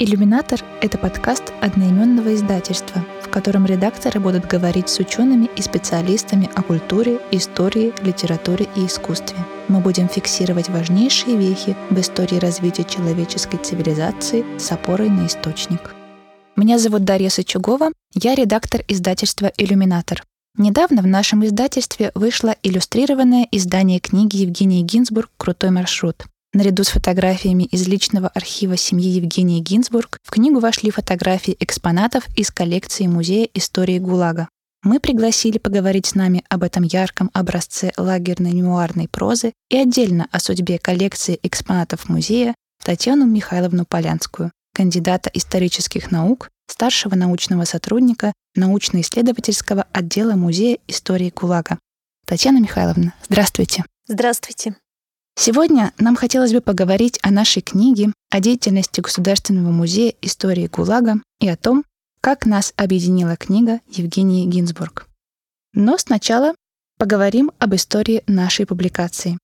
«Иллюминатор» — это подкаст одноименного издательства, в котором редакторы будут говорить с учеными и специалистами о культуре, истории, литературе и искусстве. Мы будем фиксировать важнейшие вехи в истории развития человеческой цивилизации с опорой на источник. Меня зовут Дарья Сычугова, я редактор издательства «Иллюминатор». Недавно в нашем издательстве вышло иллюстрированное издание книги Евгении Гинзбург «Крутой маршрут». Наряду с фотографиями из личного архива семьи Евгении Гинзбург в книгу вошли фотографии экспонатов из коллекции Музея истории ГУЛАГа. Мы пригласили поговорить с нами об этом ярком образце лагерной мемуарной прозы и отдельно о судьбе коллекции экспонатов музея Татьяну Михайловну Полянскую, кандидата исторических наук, старшего научного сотрудника научно-исследовательского отдела Музея истории ГУЛАГа. Татьяна Михайловна, здравствуйте. Здравствуйте. Сегодня нам хотелось бы поговорить о нашей книге, о деятельности Государственного музея истории ГУЛАГа и о том, как нас объединила книга Евгении Гинзбург. Но сначала поговорим об истории нашей публикации.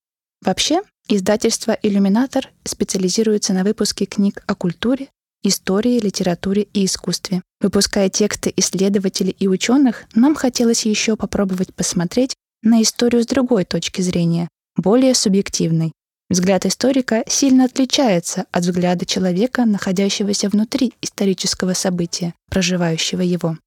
Вообще, издательство «Иллюминатор» специализируется на выпуске книг о культуре, истории, литературе и искусстве. Выпуская тексты исследователей и ученых, нам хотелось еще попробовать посмотреть на историю с другой точки зрения, более субъективной. Взгляд историка сильно отличается от взгляда человека, находящегося внутри исторического события, проживающего его.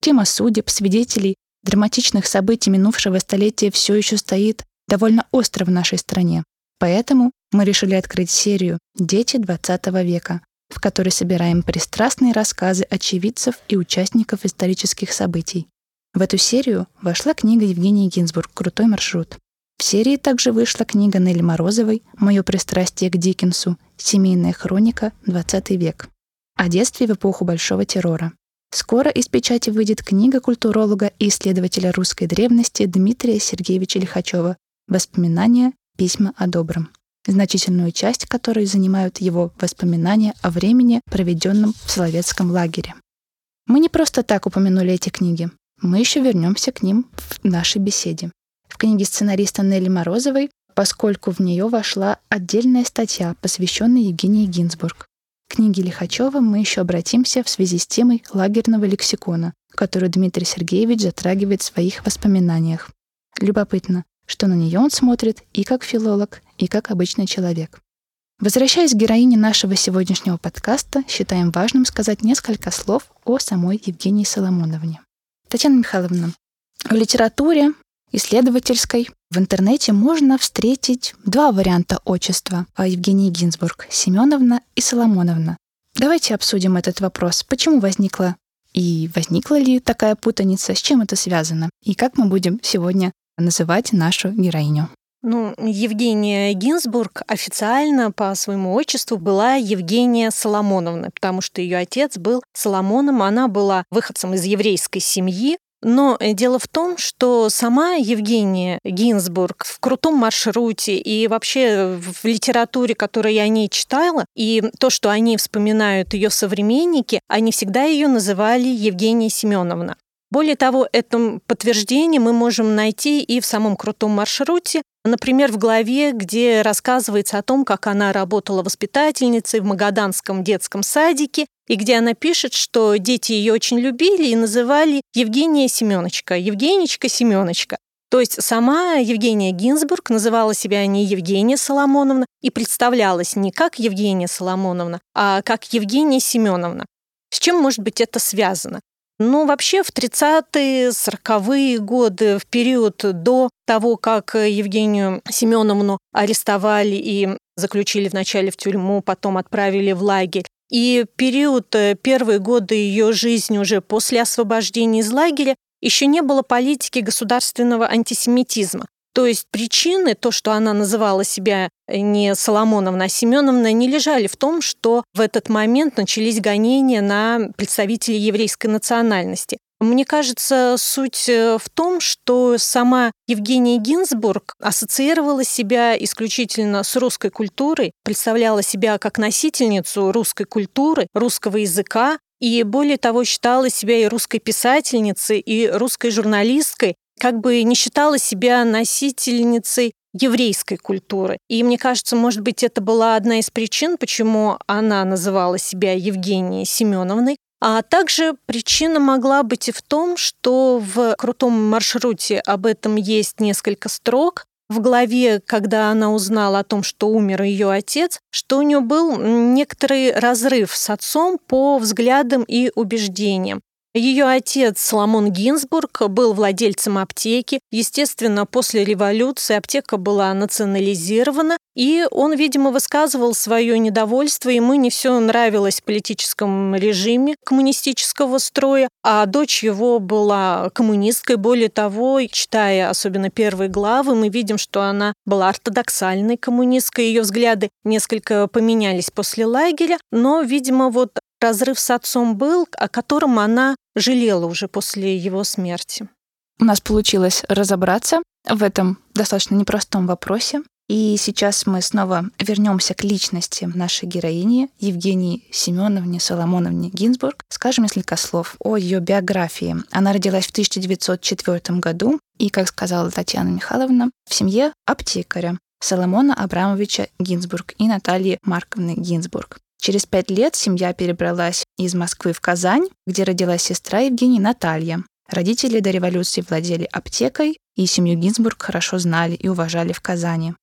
Тема судеб, свидетелей, драматичных событий минувшего столетия все еще стоит довольно остро в нашей стране. Поэтому мы решили открыть серию «Дети XX века», в которой собираем пристрастные рассказы очевидцев и участников исторических событий. В эту серию вошла книга Евгении Гинзбург «Крутой маршрут». В серии также вышла книга Нелли Морозовой «Мое пристрастие к Диккенсу. Семейная хроника. 20 век». О детстве в эпоху Большого террора. Скоро из печати выйдет книга культуролога и исследователя русской древности Дмитрия Сергеевича Лихачева «Воспоминания. Письма о добром», значительную часть которой занимают его воспоминания о времени, проведенном в Соловецком лагере. Мы не просто так упомянули эти книги. Мы еще вернемся к ним в нашей беседе в книге сценариста Нелли Морозовой, поскольку в нее вошла отдельная статья, посвященная Евгении Гинзбург. К книге Лихачева мы еще обратимся в связи с темой лагерного лексикона, которую Дмитрий Сергеевич затрагивает в своих воспоминаниях. Любопытно, что на нее он смотрит и как филолог, и как обычный человек. Возвращаясь к героине нашего сегодняшнего подкаста, считаем важным сказать несколько слов о самой Евгении Соломоновне. Татьяна Михайловна, в литературе исследовательской. В интернете можно встретить два варианта отчества Евгении Гинзбург – Семеновна и Соломоновна. Давайте обсудим этот вопрос. Почему возникла и возникла ли такая путаница, с чем это связано, и как мы будем сегодня называть нашу героиню. Ну, Евгения Гинзбург официально по своему отчеству была Евгения Соломоновна, потому что ее отец был Соломоном, она была выходцем из еврейской семьи, но э, дело в том, что сама Евгения Гинзбург в крутом маршруте и вообще в литературе, которую я о ней читала, и то, что они вспоминают ее современники, они всегда ее называли Евгения Семеновна. Более того, это подтверждение мы можем найти и в самом крутом маршруте, Например, в главе, где рассказывается о том, как она работала воспитательницей в Магаданском детском садике, и где она пишет, что дети ее очень любили и называли Евгения Семеночка, Евгенечка Семеночка. То есть сама Евгения Гинзбург называла себя не Евгения Соломоновна и представлялась не как Евгения Соломоновна, а как Евгения Семеновна. С чем может быть это связано? Ну, вообще в 30-е, 40-е годы, в период до того, как Евгению Семеновну арестовали и заключили вначале в тюрьму, потом отправили в лагерь, и период, э, первые годы ее жизни уже после освобождения из лагеря, еще не было политики государственного антисемитизма. То есть причины, то, что она называла себя не Соломоновна, а Семеновна, не лежали в том, что в этот момент начались гонения на представителей еврейской национальности. Мне кажется, суть э, в том, что сама Евгения Гинзбург ассоциировала себя исключительно с русской культурой, представляла себя как носительницу русской культуры, русского языка, и более того считала себя и русской писательницей, и русской журналисткой, как бы не считала себя носительницей еврейской культуры. И мне кажется, может быть, это была одна из причин, почему она называла себя Евгенией Семеновной, а также причина могла быть и в том, что в крутом маршруте об этом есть несколько строк, в главе, когда она узнала о том, что умер ее отец, что у нее был некоторый разрыв с отцом по взглядам и убеждениям. Ее отец Соломон Гинзбург был владельцем аптеки. Естественно, после революции аптека была национализирована, и он, видимо, высказывал свое недовольство. Ему не все нравилось в политическом режиме коммунистического строя, а дочь его была коммунисткой. Более того, читая особенно первые главы, мы видим, что она была ортодоксальной коммунисткой. Ее взгляды несколько поменялись после лагеря, но, видимо, вот разрыв с отцом был, о котором она жалела уже после его смерти. У нас получилось разобраться в этом достаточно непростом вопросе. И сейчас мы снова вернемся к личности нашей героини Евгении Семеновне Соломоновне Гинзбург. Скажем несколько слов о ее биографии. Она родилась в 1904 году и, как сказала Татьяна Михайловна, в семье аптекаря Соломона Абрамовича Гинзбург и Натальи Марковны Гинзбург. Через пять лет семья перебралась из Москвы в Казань, где родилась сестра Евгении Наталья. Родители до революции владели аптекой, и семью Гинзбург хорошо знали и уважали в Казани.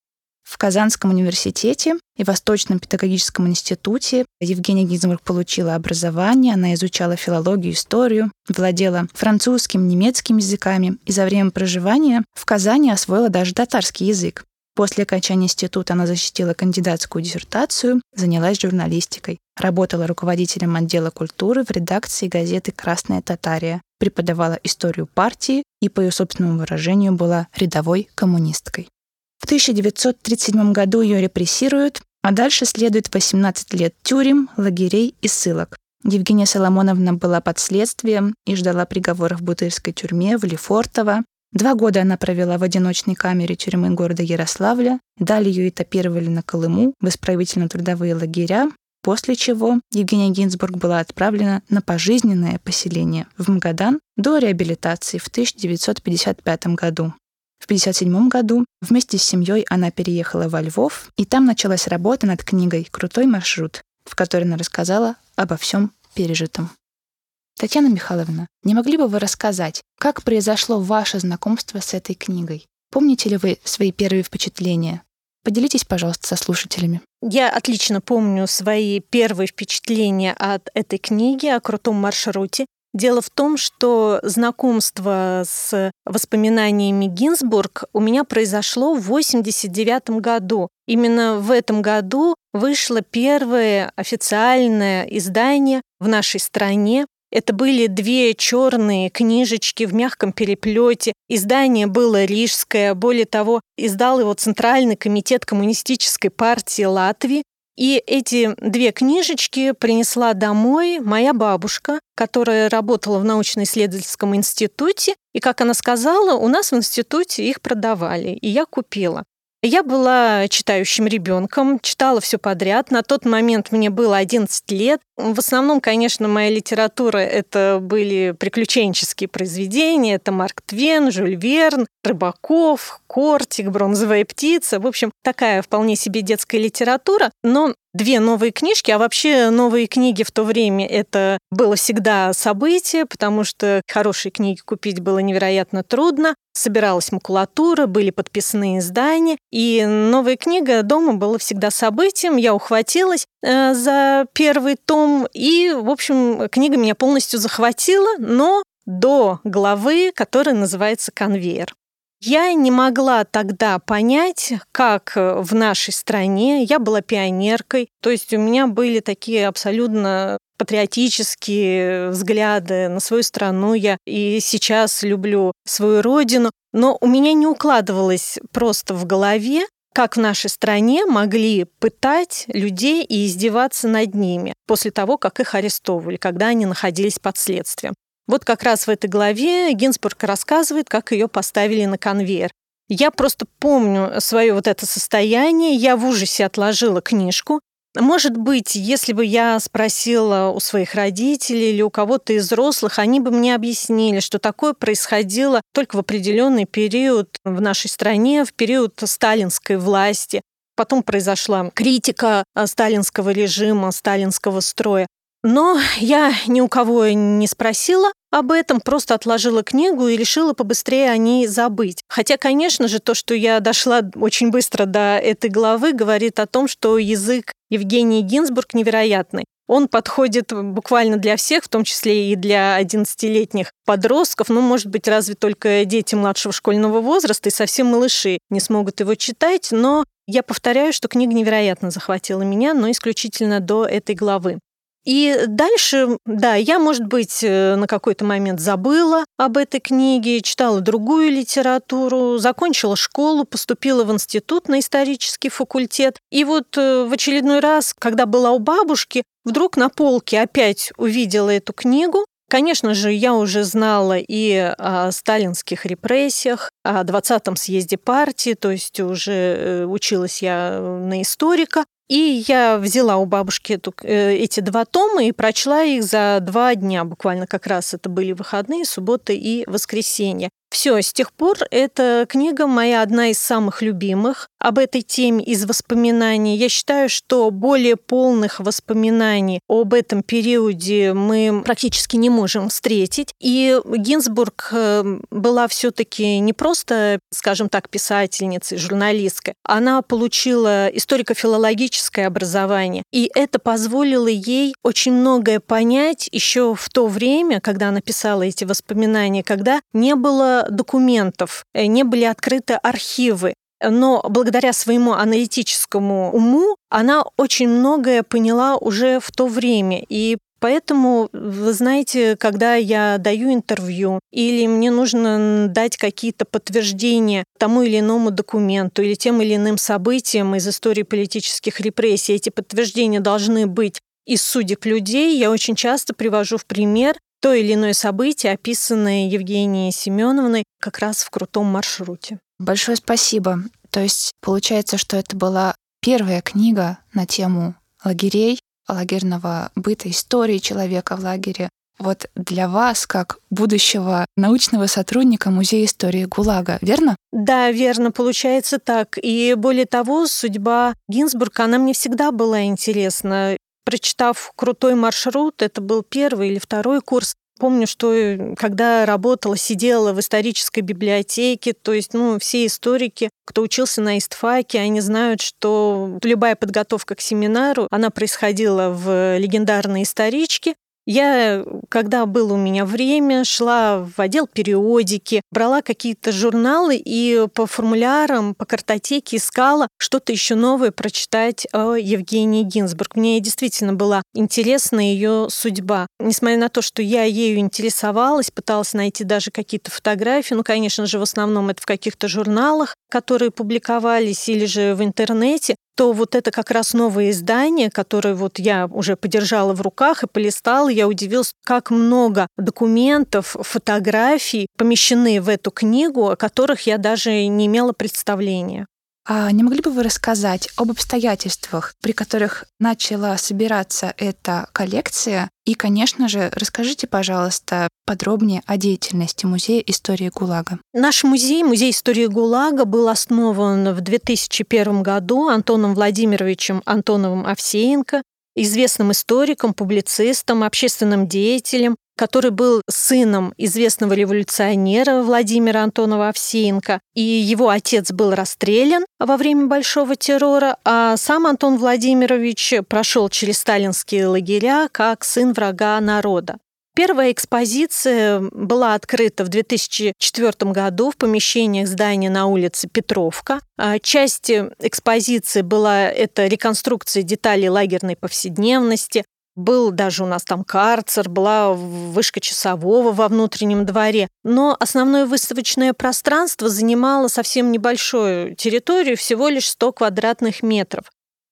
В Казанском университете и Восточном педагогическом институте Евгения Гинзбург получила образование, она изучала филологию, историю, владела французским, немецким языками и за время проживания в Казани освоила даже татарский язык. После окончания института она защитила кандидатскую диссертацию, занялась журналистикой. Работала руководителем отдела культуры в редакции газеты «Красная Татария», преподавала историю партии и, по ее собственному выражению, была рядовой коммунисткой. В 1937 году ее репрессируют, а дальше следует 18 лет тюрем, лагерей и ссылок. Евгения Соломоновна была под следствием и ждала приговора в Бутырской тюрьме в Лефортово, Два года она провела в одиночной камере тюрьмы города Ярославля, далее ее этапировали на Колыму в исправительно-трудовые лагеря, после чего Евгения Гинзбург была отправлена на пожизненное поселение в Магадан до реабилитации в 1955 году. В 1957 году вместе с семьей она переехала во Львов, и там началась работа над книгой «Крутой маршрут», в которой она рассказала обо всем пережитом. Татьяна Михайловна, не могли бы вы рассказать, как произошло ваше знакомство с этой книгой? Помните ли вы свои первые впечатления? Поделитесь, пожалуйста, со слушателями. Я отлично помню свои первые впечатления от этой книги о крутом маршруте. Дело в том, что знакомство с воспоминаниями Гинзбург у меня произошло в 1989 году. Именно в этом году вышло первое официальное издание в нашей стране это были две черные книжечки в мягком переплете. Издание было рижское. Более того, издал его Центральный комитет Коммунистической партии Латвии. И эти две книжечки принесла домой моя бабушка, которая работала в научно-исследовательском институте. И, как она сказала, у нас в институте их продавали, и я купила. Я была читающим ребенком, читала все подряд. На тот момент мне было 11 лет. В основном, конечно, моя литература — это были приключенческие произведения. Это Марк Твен, Жюль Верн, Рыбаков, Кортик, Бронзовая птица. В общем, такая вполне себе детская литература. Но две новые книжки, а вообще новые книги в то время это было всегда событие, потому что хорошие книги купить было невероятно трудно. Собиралась макулатура, были подписные издания, и новая книга дома была всегда событием. Я ухватилась э, за первый том, и, в общем, книга меня полностью захватила, но до главы, которая называется «Конвейер». Я не могла тогда понять, как в нашей стране, я была пионеркой, то есть у меня были такие абсолютно патриотические взгляды на свою страну. Я и сейчас люблю свою родину. Но у меня не укладывалось просто в голове, как в нашей стране могли пытать людей и издеваться над ними после того, как их арестовывали, когда они находились под следствием. Вот как раз в этой главе Гинзбург рассказывает, как ее поставили на конвейер. Я просто помню свое вот это состояние. Я в ужасе отложила книжку. Может быть, если бы я спросила у своих родителей или у кого-то из взрослых, они бы мне объяснили, что такое происходило только в определенный период в нашей стране, в период сталинской власти. Потом произошла критика э, сталинского режима, сталинского строя. Но я ни у кого не спросила об этом, просто отложила книгу и решила побыстрее о ней забыть. Хотя, конечно же, то, что я дошла очень быстро до этой главы, говорит о том, что язык Евгении Гинзбург невероятный. Он подходит буквально для всех, в том числе и для 11-летних подростков. Ну, может быть, разве только дети младшего школьного возраста и совсем малыши не смогут его читать, но я повторяю, что книга невероятно захватила меня, но исключительно до этой главы. И дальше, да, я, может быть, э, на какой-то момент забыла об этой книге, читала другую литературу, закончила школу, поступила в институт на исторический факультет. И вот э, в очередной раз, когда была у бабушки, вдруг на полке опять увидела эту книгу, Конечно же, я уже знала и о сталинских репрессиях, о 20-м съезде партии, то есть уже э, училась я на историка. И я взяла у бабушки эту, э, эти два тома и прочла их за два дня. Буквально как раз это были выходные, суббота и воскресенье. Все, с тех пор эта книга моя одна из самых любимых об этой теме из воспоминаний. Я считаю, что более полных воспоминаний об этом периоде мы практически не можем встретить. И Гинзбург э, была все-таки не просто, скажем так, писательницей, журналисткой. Она получила историко-филологическое образование. И это позволило ей очень многое понять еще в то время, когда она писала эти воспоминания, когда не было документов, э, не были открыты архивы. Но благодаря своему аналитическому уму она очень многое поняла уже в то время. И Поэтому, вы знаете, когда я даю интервью или мне нужно дать какие-то подтверждения тому или иному документу или тем или иным событиям из истории политических репрессий, эти подтверждения должны быть из судеб людей, я очень часто привожу в пример то или иное событие, описанное Евгенией Семеновной как раз в крутом маршруте. Большое спасибо. То есть получается, что это была первая книга на тему лагерей, лагерного быта, истории человека в лагере. Вот для вас, как будущего научного сотрудника Музея истории ГУЛАГа, верно? Да, верно, получается так. И более того, судьба Гинзбурга, она мне всегда была интересна прочитав крутой маршрут, это был первый или второй курс, помню, что э, когда работала, сидела в исторической библиотеке, то есть, ну, все историки, кто учился на истфаке, они знают, что любая подготовка к семинару, она происходила в легендарной историчке, я, когда было у меня время, шла в отдел периодики, брала какие-то журналы и по формулярам, по картотеке искала что-то еще новое прочитать о Евгении Гинзбург. Мне действительно была интересна ее судьба. Несмотря на то, что я ею интересовалась, пыталась найти даже какие-то фотографии, ну, конечно же, в основном это в каких-то журналах, которые публиковались или же в интернете, то вот это как раз новое издание, которое вот я уже подержала в руках и полистала, я удивилась, как много документов, фотографий помещены в эту книгу, о которых я даже не имела представления. А не могли бы вы рассказать об обстоятельствах, при которых начала собираться эта коллекция? И, конечно же, расскажите, пожалуйста, подробнее о деятельности Музея истории ГУЛАГа. Наш музей, Музей истории ГУЛАГа, был основан в 2001 году Антоном Владимировичем Антоновым Овсеенко, известным историком, публицистом, общественным деятелем, который был сыном известного революционера Владимира Антонова Овсеенко. И его отец был расстрелян во время Большого террора, а сам Антон Владимирович прошел через сталинские лагеря как сын врага народа. Первая экспозиция была открыта в 2004 году в помещениях здания на улице Петровка. А часть экспозиции была это реконструкция деталей лагерной повседневности, был даже у нас там карцер, была вышка часового во внутреннем дворе. Но основное выставочное пространство занимало совсем небольшую территорию, всего лишь 100 квадратных метров.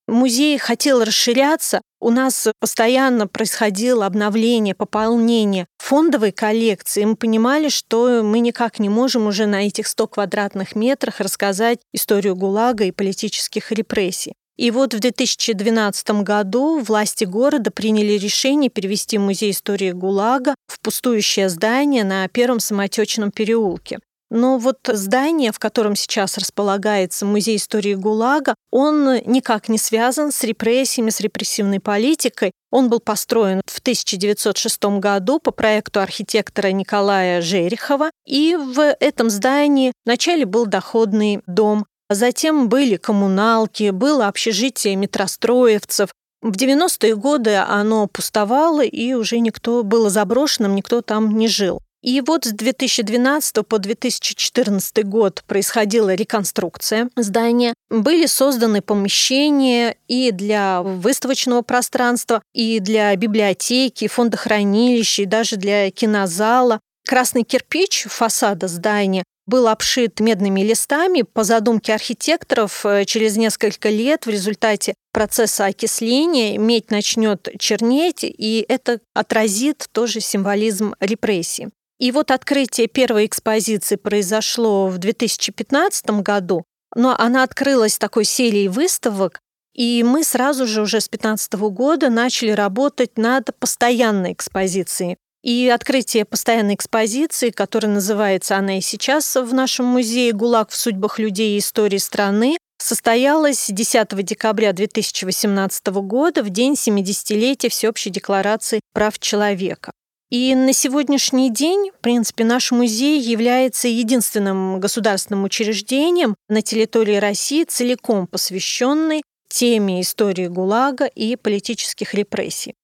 Музей хотел расширяться. У нас постоянно происходило обновление, пополнение фондовой коллекции. Мы понимали, что мы никак не можем уже на этих 100 квадратных метрах рассказать историю ГУЛАГа и политических репрессий. И вот в 2012 году власти города приняли решение перевести музей истории ГУЛАГа в пустующее здание на Первом самотечном переулке. Но вот здание, в котором сейчас располагается Музей истории ГУЛАГа, он никак не связан с репрессиями, с репрессивной политикой. Он был построен в 1906 году по проекту архитектора Николая Жерехова. И в этом здании вначале был доходный дом, затем были коммуналки, было общежитие метростроевцев, в 90-е годы оно пустовало, и уже никто было заброшенным, никто там не жил. И вот с 2012 по 2014 год происходила реконструкция здания. Были созданы помещения и для выставочного пространства, и для библиотеки, фондохранилища, и даже для кинозала. Красный кирпич фасада здания был обшит медными листами. По задумке архитекторов, э, через несколько лет в результате процесса окисления медь начнет чернеть, и это отразит тоже символизм репрессий. И вот открытие первой экспозиции произошло в 2015 году, но она открылась такой серией выставок, и мы сразу же уже с 2015 года начали работать над постоянной экспозицией. И открытие постоянной экспозиции, которая называется она и сейчас в нашем музее «ГУЛАГ в судьбах людей и истории страны», состоялось 10 декабря 2018 года в день 70-летия Всеобщей декларации прав человека. И на сегодняшний день, в принципе, наш музей является единственным государственным учреждением на территории России, целиком посвященный теме истории ГУЛАГа и политических репрессий.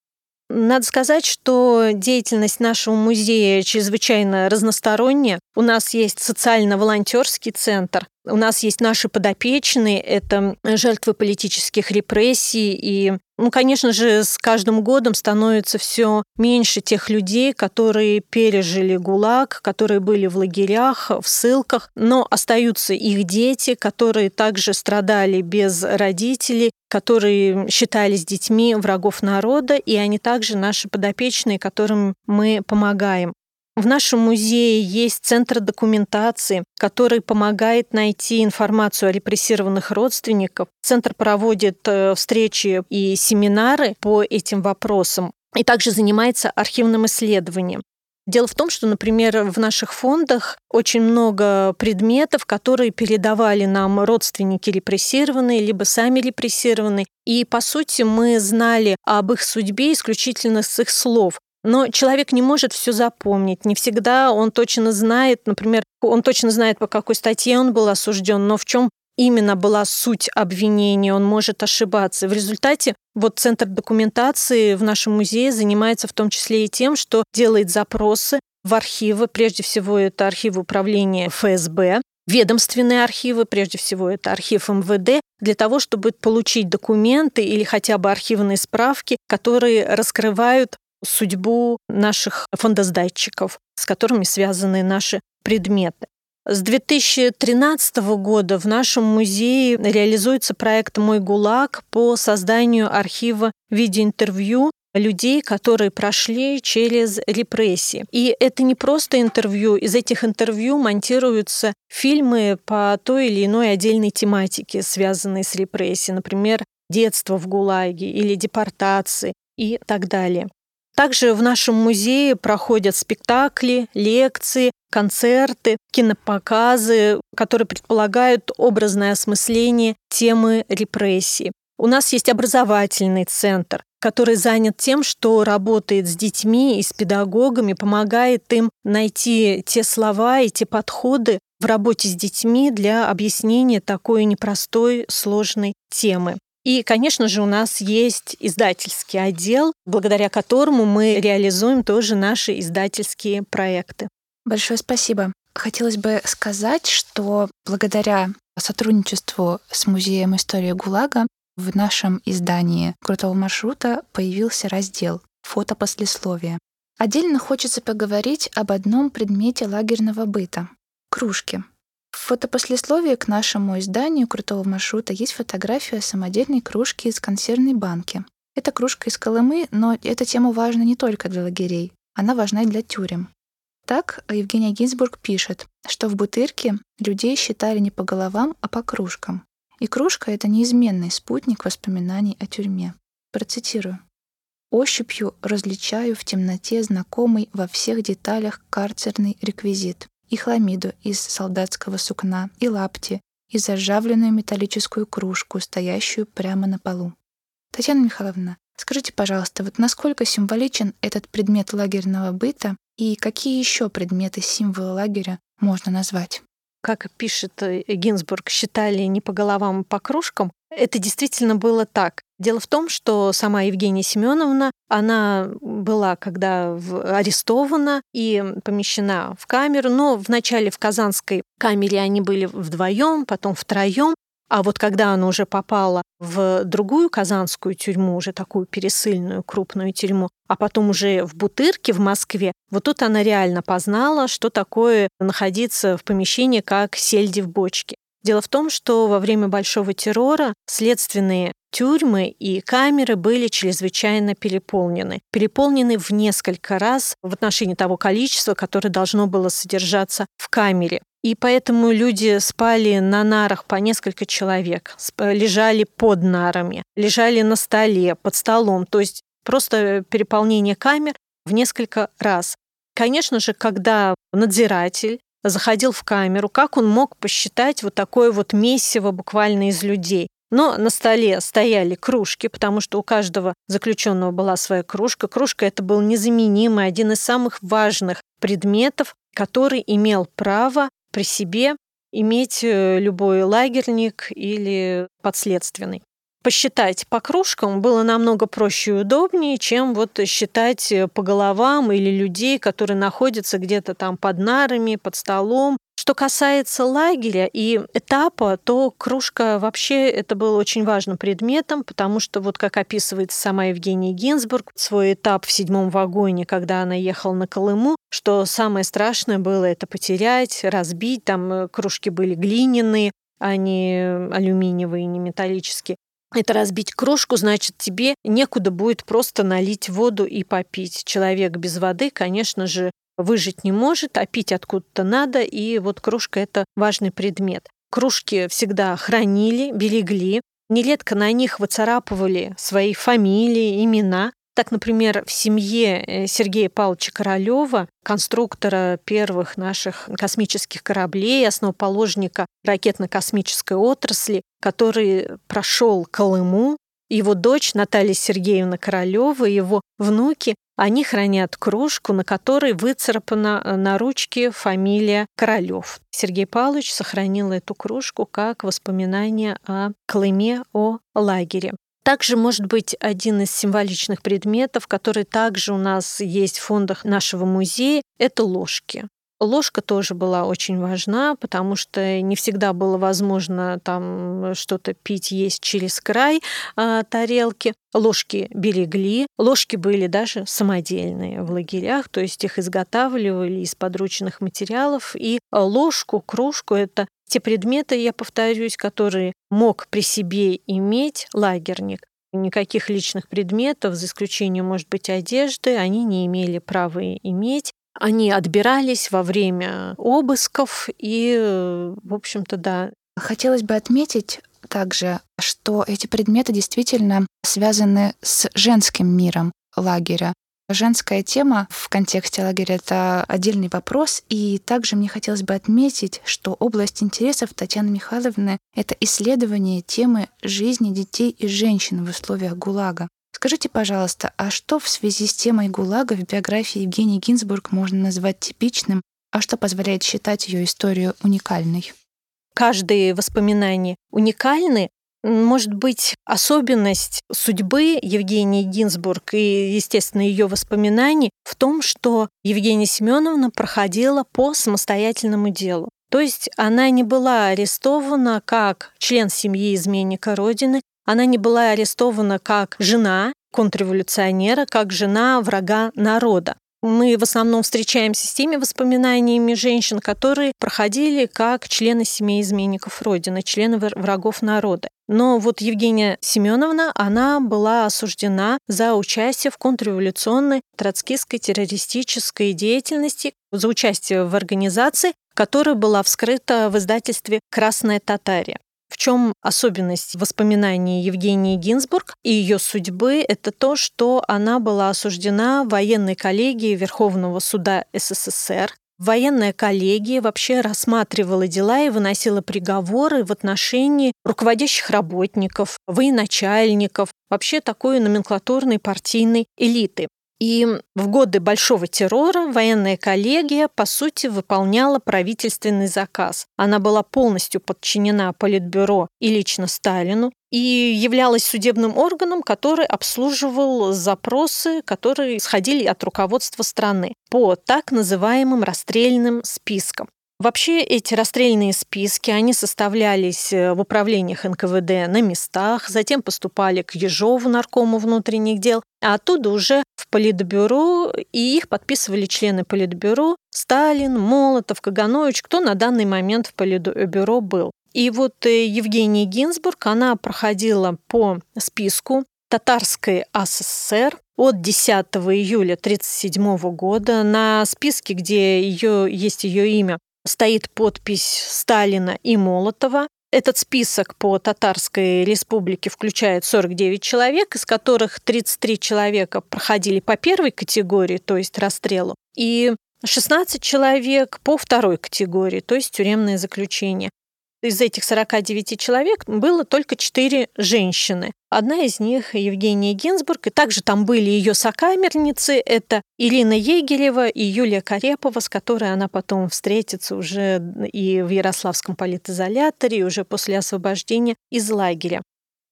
Надо сказать, что деятельность нашего музея чрезвычайно разносторонняя. У нас есть социально-волонтерский центр, у нас есть наши подопечные, это жертвы политических репрессий. И, ну, конечно же, с каждым годом становится все меньше тех людей, которые пережили ГУЛАГ, которые были в лагерях, в ссылках, но остаются их дети, которые также страдали без родителей, которые считались детьми врагов народа, и они также наши подопечные, которым мы помогаем. В нашем музее есть центр документации, который помогает найти информацию о репрессированных родственников. Центр проводит э, встречи и семинары по этим вопросам и также занимается архивным исследованием. Дело в том, что, например, в наших фондах очень много предметов, которые передавали нам родственники репрессированные, либо сами репрессированные. И, по сути, мы знали об их судьбе исключительно с их слов. Но человек не может все запомнить. Не всегда он точно знает, например, он точно знает, по какой статье он был осужден, но в чем именно была суть обвинения, он может ошибаться. В результате вот Центр документации в нашем музее занимается в том числе и тем, что делает запросы в архивы, прежде всего это архивы управления ФСБ, ведомственные архивы, прежде всего это архив МВД, для того, чтобы получить документы или хотя бы архивные справки, которые раскрывают судьбу наших фондосдатчиков, с которыми связаны наши предметы. С 2013 года в нашем музее реализуется проект «Мой ГУЛАГ» по созданию архива видеоинтервью людей, которые прошли через репрессии. И это не просто интервью. Из этих интервью монтируются фильмы по той или иной отдельной тематике, связанной с репрессией. Например, детство в ГУЛАГе или депортации и так далее. Также в нашем музее проходят спектакли, лекции, концерты, кинопоказы, которые предполагают образное осмысление темы репрессий. У нас есть образовательный центр, который занят тем, что работает с детьми и с педагогами, помогает им найти те слова и те подходы в работе с детьми для объяснения такой непростой, сложной темы. И, конечно же, у нас есть издательский отдел, благодаря которому мы реализуем тоже наши издательские проекты. Большое спасибо. Хотелось бы сказать, что благодаря сотрудничеству с Музеем истории ГУЛАГа в нашем издании «Крутого маршрута» появился раздел «Фото послесловия». Отдельно хочется поговорить об одном предмете лагерного быта — кружки — в фотопослесловии к нашему изданию «Крутого маршрута» есть фотография самодельной кружки из консервной банки. Это кружка из Колымы, но эта тема важна не только для лагерей. Она важна и для тюрем. Так Евгения Гинзбург пишет, что в Бутырке людей считали не по головам, а по кружкам. И кружка — это неизменный спутник воспоминаний о тюрьме. Процитирую. Ощупью различаю в темноте знакомый во всех деталях карцерный реквизит. И хламиду из солдатского сукна, и лапти, и зажавленную металлическую кружку, стоящую прямо на полу. Татьяна Михайловна, скажите, пожалуйста, вот насколько символичен этот предмет лагерного быта и какие еще предметы символа лагеря можно назвать? Как пишет э, Гинзбург, считали не по головам, а по кружкам. Это действительно было так. Дело в том, что сама Евгения Семеновна, она была когда арестована и помещена в камеру, но вначале в Казанской камере они были вдвоем, потом втроем, а вот когда она уже попала в другую казанскую тюрьму, уже такую пересыльную крупную тюрьму, а потом уже в Бутырке в Москве, вот тут она реально познала, что такое находиться в помещении как сельди в бочке. Дело в том, что во время Большого террора следственные тюрьмы и камеры были чрезвычайно переполнены. Переполнены в несколько раз в отношении того количества, которое должно было содержаться в камере. И поэтому люди спали на нарах по несколько человек, лежали под нарами, лежали на столе, под столом. То есть просто переполнение камер в несколько раз. Конечно же, когда надзиратель заходил в камеру, как он мог посчитать вот такое вот месиво буквально из людей? Но на столе стояли кружки, потому что у каждого заключенного была своя кружка. Кружка это был незаменимый, один из самых важных предметов, который имел право при себе иметь э, любой лагерник или подследственный. Посчитать по кружкам было намного проще и удобнее, чем вот считать э, по головам или людей, которые находятся где-то там под нарами, под столом, что касается лагеря и этапа, то кружка вообще это был очень важным предметом, потому что вот как описывает сама Евгения Гинзбург, свой этап в седьмом вагоне, когда она ехала на Колыму, что самое страшное было это потерять, разбить, там э, кружки были глиняные, а не алюминиевые, не металлические это разбить кружку, значит, тебе некуда будет просто налить воду и попить. Человек без воды, конечно же, выжить не может, а пить откуда-то надо, и вот кружка — это важный предмет. Кружки всегда хранили, берегли, нередко на них выцарапывали свои фамилии, имена. Так, например, в семье э, Сергея Павловича Королева, конструктора первых наших космических кораблей, основоположника ракетно-космической отрасли, который прошел Колыму, его дочь Наталья Сергеевна Королева, его внуки они хранят кружку, на которой выцарапана э, на ручке фамилия Королёв. Сергей Павлович сохранил эту кружку как воспоминание о Клыме, о лагере. Также может быть один из символичных предметов, который также у нас есть в фондах нашего музея, это ложки. Ложка тоже была очень важна, потому что не всегда было возможно там что-то пить, есть через край э, тарелки. Ложки берегли, ложки были даже самодельные в лагерях, то есть их изготавливали из подручных материалов. И ложку, кружку — это те предметы, я повторюсь, которые мог при себе иметь лагерник. Никаких личных предметов, за исключением, может быть, одежды, они не имели права иметь. Они отбирались во время обысков и, в общем-то, да. Хотелось бы отметить также, что эти предметы действительно связаны с женским миром лагеря. Женская тема в контексте лагеря — это отдельный вопрос, и также мне хотелось бы отметить, что область интересов Татьяны Михайловны — это исследование темы жизни детей и женщин в условиях ГУЛАГа. Скажите, пожалуйста, а что в связи с темой ГУЛАГа в биографии Евгении Гинзбург можно назвать типичным, а что позволяет считать ее историю уникальной? Каждые воспоминания уникальны, может быть, особенность судьбы Евгении Гинзбург и, естественно, ее воспоминаний в том, что Евгения Семеновна проходила по самостоятельному делу. То есть она не была арестована как член семьи изменника Родины, она не была арестована как жена контрреволюционера, как жена врага народа. Мы в основном встречаемся с теми воспоминаниями женщин, которые проходили как члены семей изменников Родины, члены врагов народа. Но вот Евгения Семеновна, она была осуждена за участие в контрреволюционной троцкистской террористической деятельности, за участие в организации, которая была вскрыта в издательстве «Красная Татария». В чем особенность воспоминаний Евгении Гинзбург и ее судьбы? Это то, что она была осуждена военной коллегией Верховного суда СССР Военная коллегия вообще рассматривала дела и выносила приговоры в отношении руководящих работников, военачальников, вообще такой номенклатурной партийной элиты. И в годы Большого террора военная коллегия, по сути, выполняла правительственный заказ. Она была полностью подчинена Политбюро и лично Сталину и являлась судебным органом, который обслуживал запросы, которые исходили от руководства страны по так называемым расстрельным спискам. Вообще эти расстрельные списки, они составлялись э, в управлениях НКВД на местах, затем поступали к Ежову, наркому внутренних дел, а оттуда уже в Политбюро, и их подписывали члены Политбюро Сталин, Молотов, Каганович, кто на данный момент в Политбюро был. И вот э, Евгения Гинзбург, она проходила по списку Татарской АССР от 10 июля 1937 года. На списке, где ее, есть ее имя, стоит подпись Сталина и Молотова. Этот список по Татарской республике включает 49 человек, из которых 33 человека проходили по первой категории, то есть расстрелу, и 16 человек по второй категории, то есть тюремное заключение. Из этих 49 человек было только 4 женщины. Одна из них Евгения Гинзбург, и также там были ее сокамерницы, это Ирина Егелева и Юлия Карепова, с которой она потом встретится уже и в Ярославском политизоляторе, и уже после освобождения из лагеря.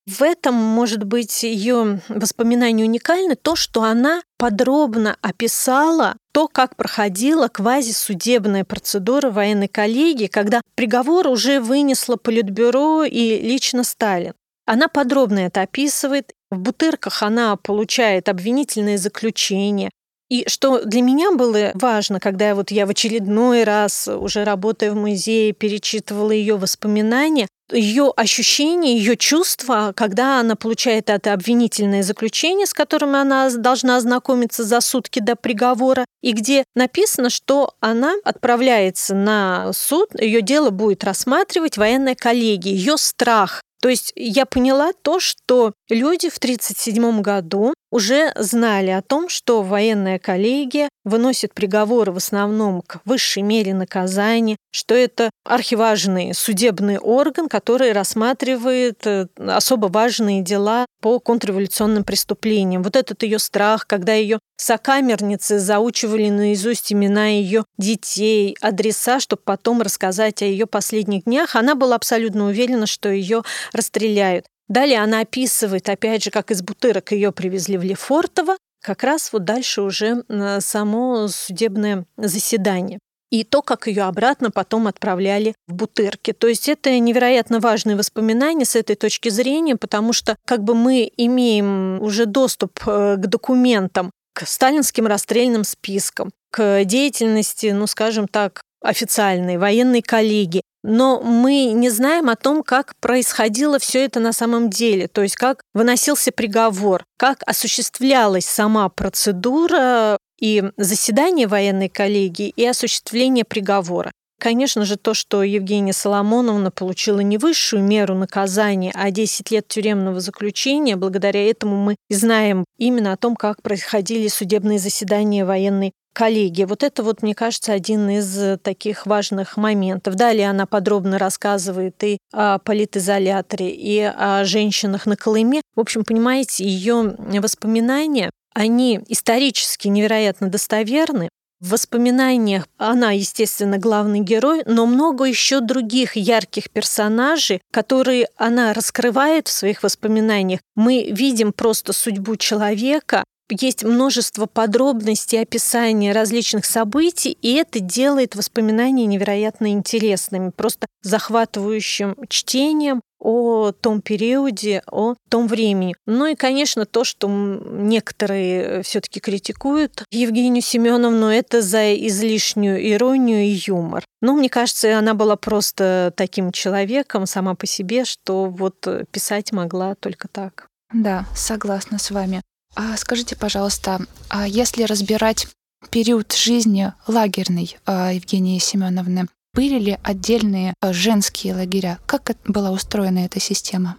В этом, может быть, ее воспоминание уникально то, что она подробно описала то, как проходила квазисудебная процедура военной коллегии, когда приговор уже вынесло Политбюро и лично Сталин. Она подробно это описывает. В Бутырках она получает обвинительное заключение, и что для меня было важно, когда вот я в очередной раз, уже работая в музее, перечитывала ее воспоминания, ее ощущения, ее чувства, когда она получает это обвинительное заключение, с которым она должна ознакомиться за сутки до приговора, и где написано, что она отправляется на суд, ее дело будет рассматривать военная коллегия, ее страх. То есть я поняла то, что люди в 1937 году уже знали о том, что военная коллегия выносит приговоры в основном к высшей мере наказания, что это архиважный судебный орган, который рассматривает э, особо важные дела по контрреволюционным преступлениям. Вот этот ее страх, когда ее сокамерницы заучивали наизусть имена ее детей, адреса, чтобы потом рассказать о ее последних днях, она была абсолютно уверена, что ее расстреляют. Далее она описывает, опять же, как из Бутырок ее привезли в Лефортово, как раз вот дальше уже само судебное заседание и то, как ее обратно потом отправляли в Бутырки. То есть это невероятно важные воспоминания с этой точки зрения, потому что как бы мы имеем уже доступ э, к документам, к сталинским расстрельным спискам, к деятельности, ну, скажем так, официальной военной коллегии. Но мы не знаем о том, как происходило все это на самом деле, то есть как выносился приговор, как осуществлялась сама процедура и заседание военной коллегии, и осуществление приговора. Конечно же, то, что Евгения Соломоновна получила не высшую меру наказания, а 10 лет тюремного заключения, благодаря этому мы знаем именно о том, как происходили судебные заседания военной коллегии. Вот это вот, мне кажется, один из таких важных моментов. Далее она подробно рассказывает и о политизоляторе, и о женщинах на Колыме. В общем, понимаете, ее воспоминания они исторически невероятно достоверны. В воспоминаниях она, естественно, главный герой, но много еще других ярких персонажей, которые она раскрывает в своих воспоминаниях. Мы видим просто судьбу человека, есть множество подробностей описания различных событий, и это делает воспоминания невероятно интересными, просто захватывающим чтением, о том периоде, о том времени. Ну и, конечно, то, что некоторые все таки критикуют Евгению Семеновну, это за излишнюю иронию и юмор. Но мне кажется, она была просто таким человеком сама по себе, что вот писать могла только так. Да, согласна с вами. А скажите, пожалуйста, а если разбирать период жизни лагерной а, Евгении Семеновны, Были ли отдельные э, женские лагеря? Как была устроена эта система?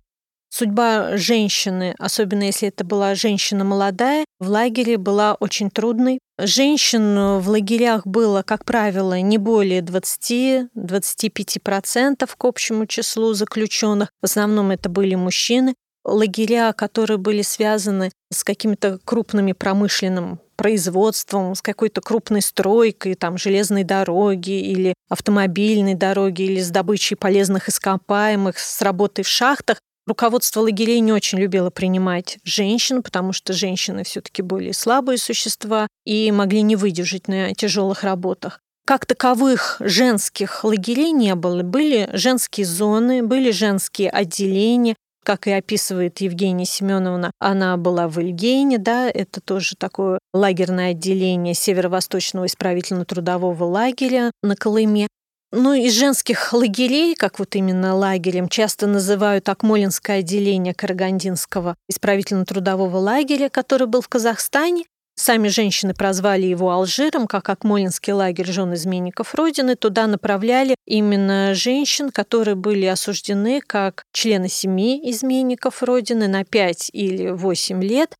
Судьба женщины, особенно если это была женщина молодая, в лагере была очень трудной. Женщин в лагерях было, как правило, не более 20-25% к общему числу заключенных. В основном это были мужчины. Лагеря, которые были связаны с какими-то крупными промышленным производством, с какой-то крупной стройкой, там, железной дороги или автомобильной дороги, или с добычей полезных ископаемых, с работой в шахтах, Руководство лагерей не очень любило принимать женщин, потому что женщины все-таки более слабые существа и могли не выдержать на тяжелых работах. Как таковых женских лагерей не было. Были женские зоны, были женские отделения, как и описывает Евгения Семеновна, она была в Ильгейне, да, это тоже такое лагерное отделение Северо-Восточного исправительно-трудового лагеря на Колыме. Ну, из женских лагерей, как вот именно лагерем, часто называют Акмолинское отделение Карагандинского исправительно-трудового лагеря, который был в Казахстане. Сами женщины прозвали его Алжиром, как Акмолинский лагерь жен изменников Родины. Туда направляли именно женщин, которые были осуждены как члены семьи изменников Родины на 5 или 8 лет.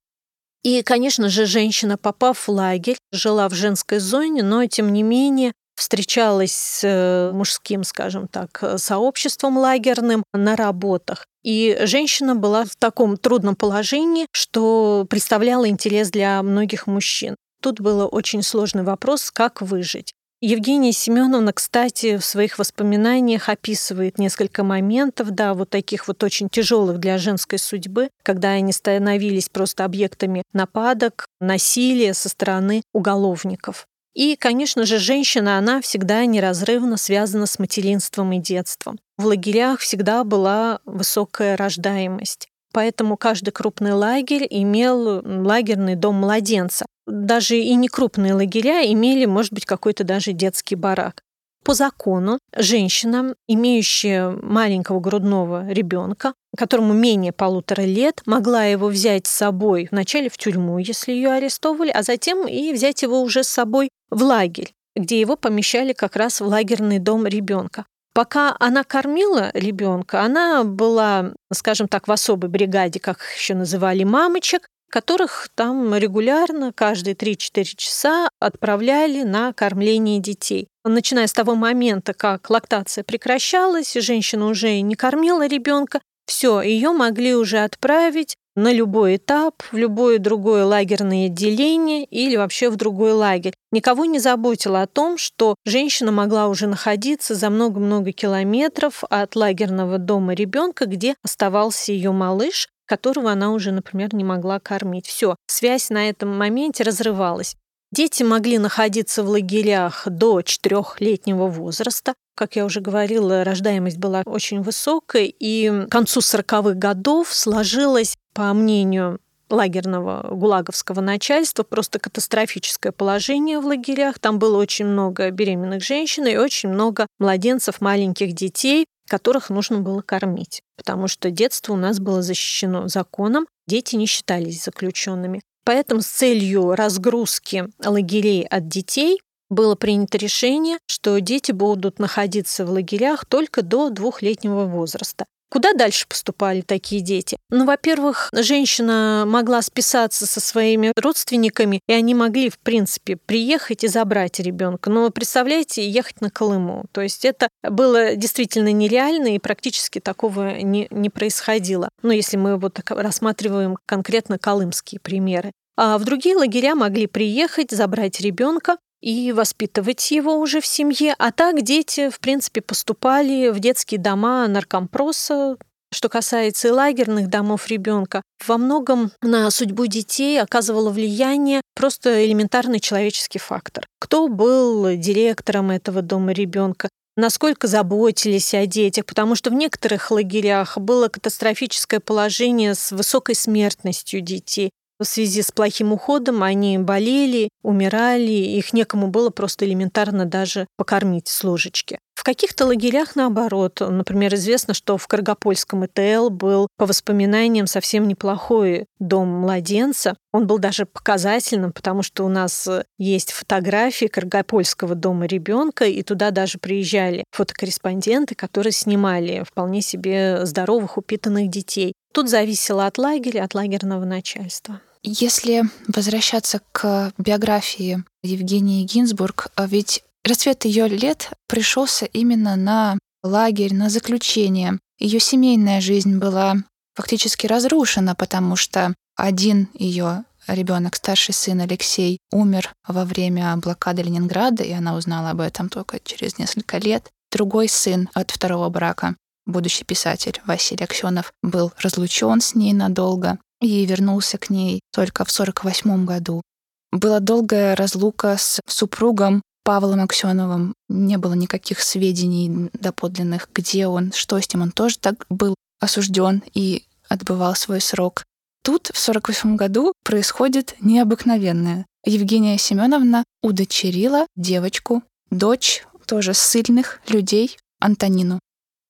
И, конечно же, женщина, попав в лагерь, жила в женской зоне, но, тем не менее, встречалась с э, мужским, скажем так, э, сообществом лагерным на работах. И женщина была в таком трудном положении, что представляла интерес для многих мужчин. Тут был очень сложный вопрос, как выжить. Евгения Семеновна, кстати, в своих воспоминаниях описывает несколько моментов, да, вот таких вот очень тяжелых для женской судьбы, когда они становились просто объектами нападок, насилия со стороны уголовников. И, конечно же, женщина, она всегда неразрывно связана с материнством и детством. В лагерях всегда была высокая рождаемость. Поэтому каждый крупный лагерь имел лагерный дом младенца. Даже и не лагеря имели, может быть, какой-то даже детский барак. По закону женщина, имеющая маленького грудного ребенка, которому менее полутора лет, могла его взять с собой вначале в тюрьму, если ее арестовывали, а затем и взять его уже с собой в лагерь, где его помещали как раз в лагерный дом ребенка. Пока она кормила ребенка, она была, скажем так, в особой бригаде, как их еще называли, мамочек, которых там регулярно каждые 3-4 часа отправляли на кормление детей. Начиная с того момента, как лактация прекращалась, женщина уже не кормила ребенка, все, ее могли уже отправить на любой этап, в любое другое лагерное отделение или вообще в другой лагерь. Никого не заботило о том, что женщина могла уже находиться за много-много километров от лагерного дома ребенка, где оставался ее малыш, которого она уже, например, не могла кормить. Все, связь на этом моменте разрывалась. Дети могли находиться в лагерях до четырехлетнего возраста. Как я уже говорила, рождаемость была очень высокой, и к концу 40-х годов сложилась, по мнению лагерного гулаговского начальства просто катастрофическое положение в лагерях. Там было очень много беременных женщин и очень много младенцев, маленьких детей которых нужно было кормить, потому что детство у нас было защищено законом, дети не считались заключенными. Поэтому с целью разгрузки лагерей от детей было принято решение, что дети будут находиться в лагерях только до двухлетнего возраста. Куда дальше поступали такие дети? Ну, во-первых, женщина могла списаться со своими родственниками, и они могли, в принципе, приехать и забрать ребенка. Но представляете, ехать на Колыму. То есть это было действительно нереально, и практически такого не, не происходило. Ну, если мы вот рассматриваем конкретно колымские примеры. А в другие лагеря могли приехать, забрать ребенка, и воспитывать его уже в семье. А так дети, в принципе, поступали в детские дома наркомпроса, что касается и лагерных домов ребенка, во многом на судьбу детей оказывало влияние просто элементарный человеческий фактор. Кто был директором этого дома ребенка, насколько заботились о детях, потому что в некоторых лагерях было катастрофическое положение с высокой смертностью детей. В связи с плохим уходом они болели, умирали, их некому было просто элементарно даже покормить с ложечки. В каких-то лагерях наоборот. Например, известно, что в Каргопольском ИТЛ был, по воспоминаниям, совсем неплохой дом младенца. Он был даже показательным, потому что у нас есть фотографии Каргопольского дома ребенка, и туда даже приезжали фотокорреспонденты, которые снимали вполне себе здоровых, упитанных детей. Тут зависело от лагеря, от лагерного начальства. Если возвращаться к биографии Евгении Гинзбург, а ведь расцвет ее лет пришелся именно на лагерь, на заключение. Ее семейная жизнь была фактически разрушена, потому что один ее ребенок, старший сын Алексей, умер во время блокады Ленинграда, и она узнала об этом только через несколько лет. Другой сын от второго брака будущий писатель Василий Аксенов был разлучен с ней надолго и вернулся к ней только в 1948 году. Была долгая разлука с супругом Павлом Аксеновым. Не было никаких сведений доподлинных, где он, что с ним. Он тоже так был осужден и отбывал свой срок. Тут в 1948 году происходит необыкновенное. Евгения Семеновна удочерила девочку, дочь тоже сильных людей, Антонину.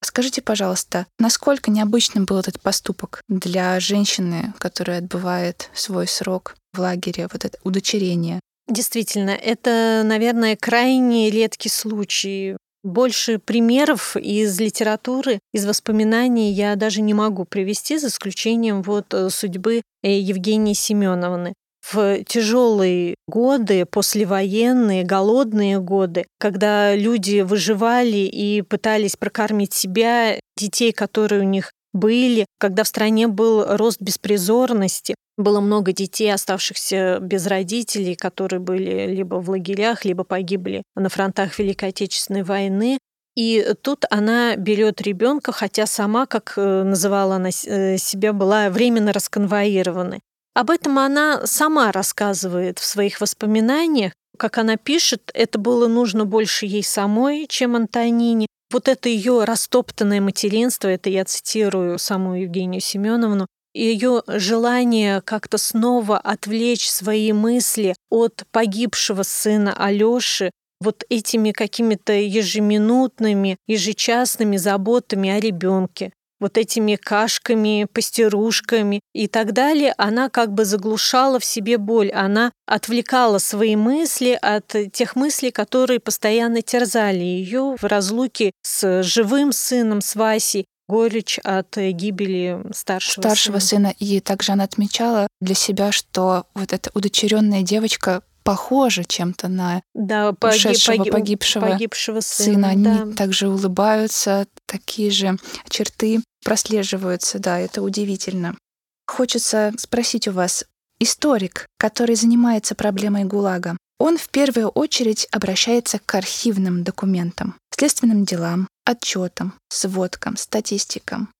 Скажите, пожалуйста, насколько необычным был этот поступок для женщины, которая отбывает свой срок в лагере, вот это удочерение? Действительно, это, наверное, крайне редкий случай. Больше примеров из литературы, из воспоминаний я даже не могу привести, за исключением вот э, судьбы э, Евгении Семеновны в тяжелые годы, послевоенные, голодные годы, когда люди выживали и пытались прокормить себя, детей, которые у них были, когда в стране был рост беспризорности, было много детей, оставшихся без родителей, которые были либо в лагерях, либо погибли на фронтах Великой Отечественной войны. И тут она берет ребенка, хотя сама, как э, называла она э, себя, была временно расконвоирована. Об этом она сама рассказывает в своих воспоминаниях. Как она пишет, это было нужно больше ей самой, чем Антонине. Вот это ее растоптанное материнство, это я цитирую саму Евгению Семеновну, ее желание как-то снова отвлечь свои мысли от погибшего сына Алёши вот этими какими-то ежеминутными, ежечасными заботами о ребенке вот этими кашками, пастерушками и так далее, она как бы заглушала в себе боль, она отвлекала свои мысли от тех мыслей, которые постоянно терзали ее в разлуке с живым сыном, с Васей, горечь от гибели старшего, старшего сына. сына. И также она отмечала для себя, что вот эта удочеренная девочка похожа чем-то на да, ушедшего, погиб, погибшего, погибшего сына. сына. Они также улыбаются, такие же черты прослеживаются, да, это удивительно. Хочется спросить у вас, историк, который занимается проблемой ГУЛАГа, он в первую очередь обращается к архивным документам, следственным делам, отчетам, сводкам, статистикам.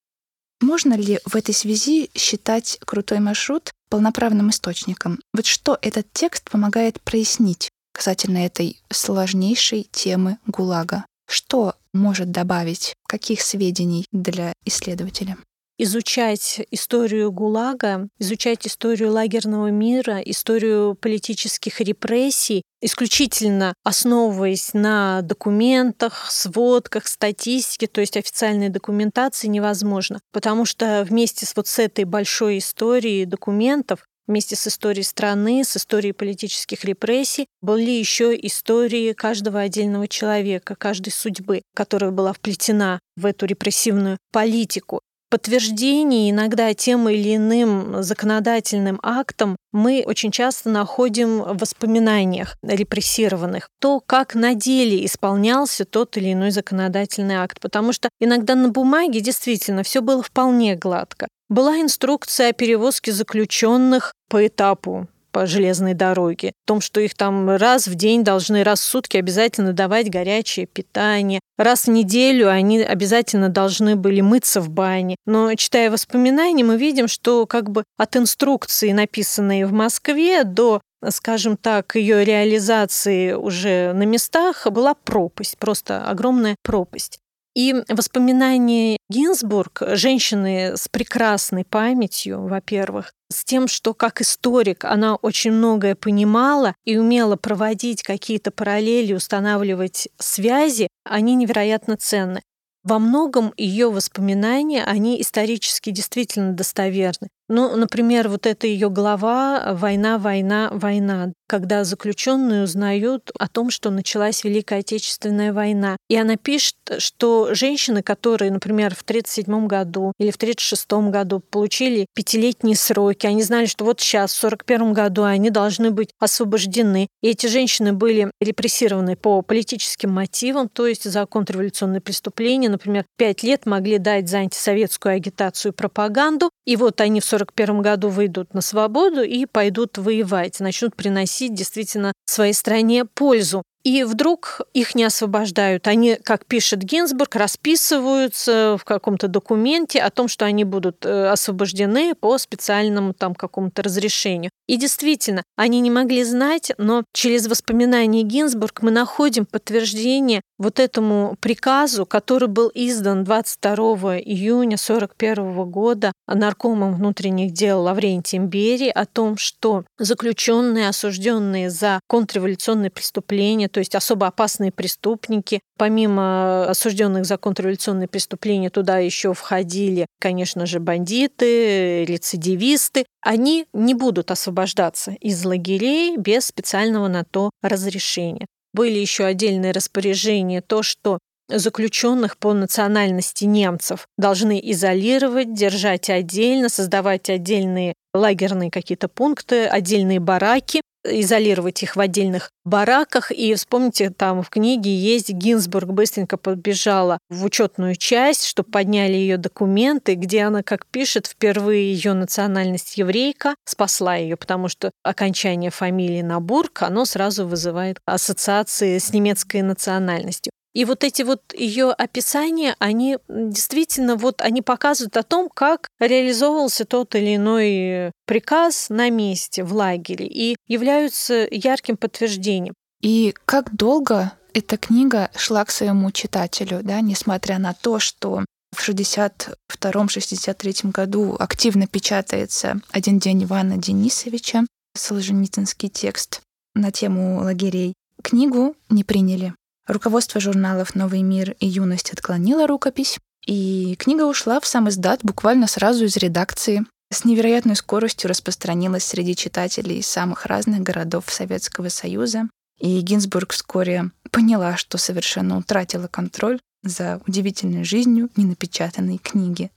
Можно ли в этой связи считать крутой маршрут полноправным источником? Вот что этот текст помогает прояснить касательно этой сложнейшей темы ГУЛАГа? Что может добавить, каких сведений для исследователя? Изучать историю ГУЛАГа, изучать историю лагерного мира, историю политических репрессий, исключительно основываясь на документах, сводках, статистике, то есть официальной документации невозможно, потому что вместе с вот с этой большой историей документов Вместе с историей страны, с историей политических репрессий были еще истории каждого отдельного человека, каждой судьбы, которая была вплетена в эту репрессивную политику подтверждений иногда тем или иным законодательным актом мы очень часто находим в воспоминаниях репрессированных то, как на деле исполнялся тот или иной законодательный акт. Потому что иногда на бумаге действительно все было вполне гладко. Была инструкция о перевозке заключенных по этапу по железной дороге, в том, что их там раз в день должны, раз в сутки обязательно давать горячее питание, раз в неделю они обязательно должны были мыться в бане. Но читая воспоминания, мы видим, что как бы от инструкции, написанной в Москве, до скажем так, ее реализации уже на местах была пропасть, просто огромная пропасть. И воспоминания Гинзбург, женщины с прекрасной памятью, во-первых, с тем, что как историк она очень многое понимала и умела проводить какие-то параллели, устанавливать связи, они невероятно ценны. Во многом ее воспоминания, они исторически действительно достоверны. Ну, например, вот эта ее глава «Война, война, война», когда заключенные узнают о том, что началась Великая Отечественная война. И она пишет, что женщины, которые, например, в 1937 году или в 1936 году получили пятилетние сроки, они знали, что вот сейчас, в 1941 году, они должны быть освобождены. И эти женщины были репрессированы по политическим мотивам, то есть за контрреволюционные преступления. Например, пять лет могли дать за антисоветскую агитацию и пропаганду. И вот они в 1941 году выйдут на свободу и пойдут воевать, начнут приносить действительно своей стране пользу. И вдруг их не освобождают. Они, как пишет Гинзбург, расписываются в каком-то документе о том, что они будут э, освобождены по специальному там какому-то разрешению. И действительно, они не могли знать, но через воспоминания Гинзбург мы находим подтверждение вот этому приказу, который был издан 22 июня 1941 года наркомом внутренних дел Лаврентием Берии о том, что заключенные, осужденные за контрреволюционные преступления, то есть особо опасные преступники. Помимо осужденных за контрреволюционные преступления, туда еще входили, конечно же, бандиты, рецидивисты. Они не будут освобождаться из лагерей без специального на то разрешения. Были еще отдельные распоряжения, то, что заключенных по национальности немцев должны изолировать, держать отдельно, создавать отдельные лагерные какие-то пункты, отдельные бараки, изолировать их в отдельных бараках. И вспомните, там в книге есть Гинзбург быстренько подбежала в учетную часть, чтобы подняли ее документы, где она, как пишет, впервые ее национальность еврейка спасла ее, потому что окончание фамилии на Бург, оно сразу вызывает ассоциации с немецкой национальностью. И вот эти вот ее описания, они действительно вот они показывают о том, как реализовывался тот или иной приказ на месте, в лагере, и являются ярким подтверждением. И как долго эта книга шла к своему читателю, да, несмотря на то, что в 62-63 году активно печатается «Один день Ивана Денисовича», Солженицынский текст на тему лагерей. Книгу не приняли. Руководство журналов «Новый мир» и «Юность» отклонило рукопись, и книга ушла в сам издат буквально сразу из редакции. С невероятной скоростью распространилась среди читателей из самых разных городов Советского Союза. И Гинзбург вскоре поняла, что совершенно утратила контроль за удивительной жизнью ненапечатанной книги.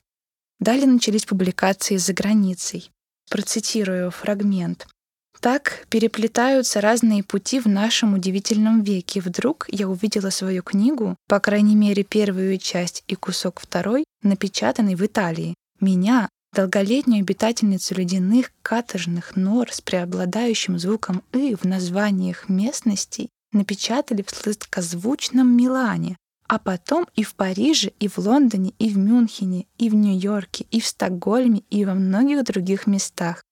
Далее начались публикации за границей. Процитирую фрагмент. Так переплетаются разные пути в нашем удивительном веке. Вдруг я увидела свою книгу, по крайней мере первую часть и кусок второй, напечатанный в Италии. Меня, долголетнюю обитательницу ледяных каторжных нор с преобладающим звуком «ы» в названиях местностей, напечатали в сладкозвучном Милане, а потом и в Париже, и в Лондоне, и в Мюнхене, и в Нью-Йорке, и в Стокгольме, и во многих других местах.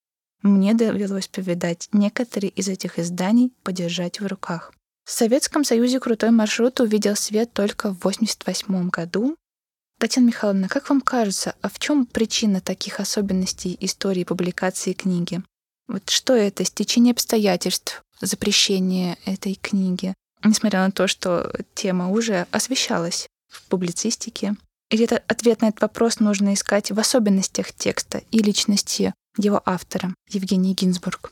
Мне довелось повидать некоторые из этих изданий, подержать в руках. В Советском Союзе крутой маршрут увидел свет только в 1988 году. Татьяна Михайловна, как вам кажется, а в чем причина таких особенностей истории публикации книги? Вот что это? Стечение обстоятельств, запрещение этой книги, несмотря на то, что тема уже освещалась в публицистике? Или это ответ на этот вопрос нужно искать в особенностях текста и личности его автора Евгения Гинзбург.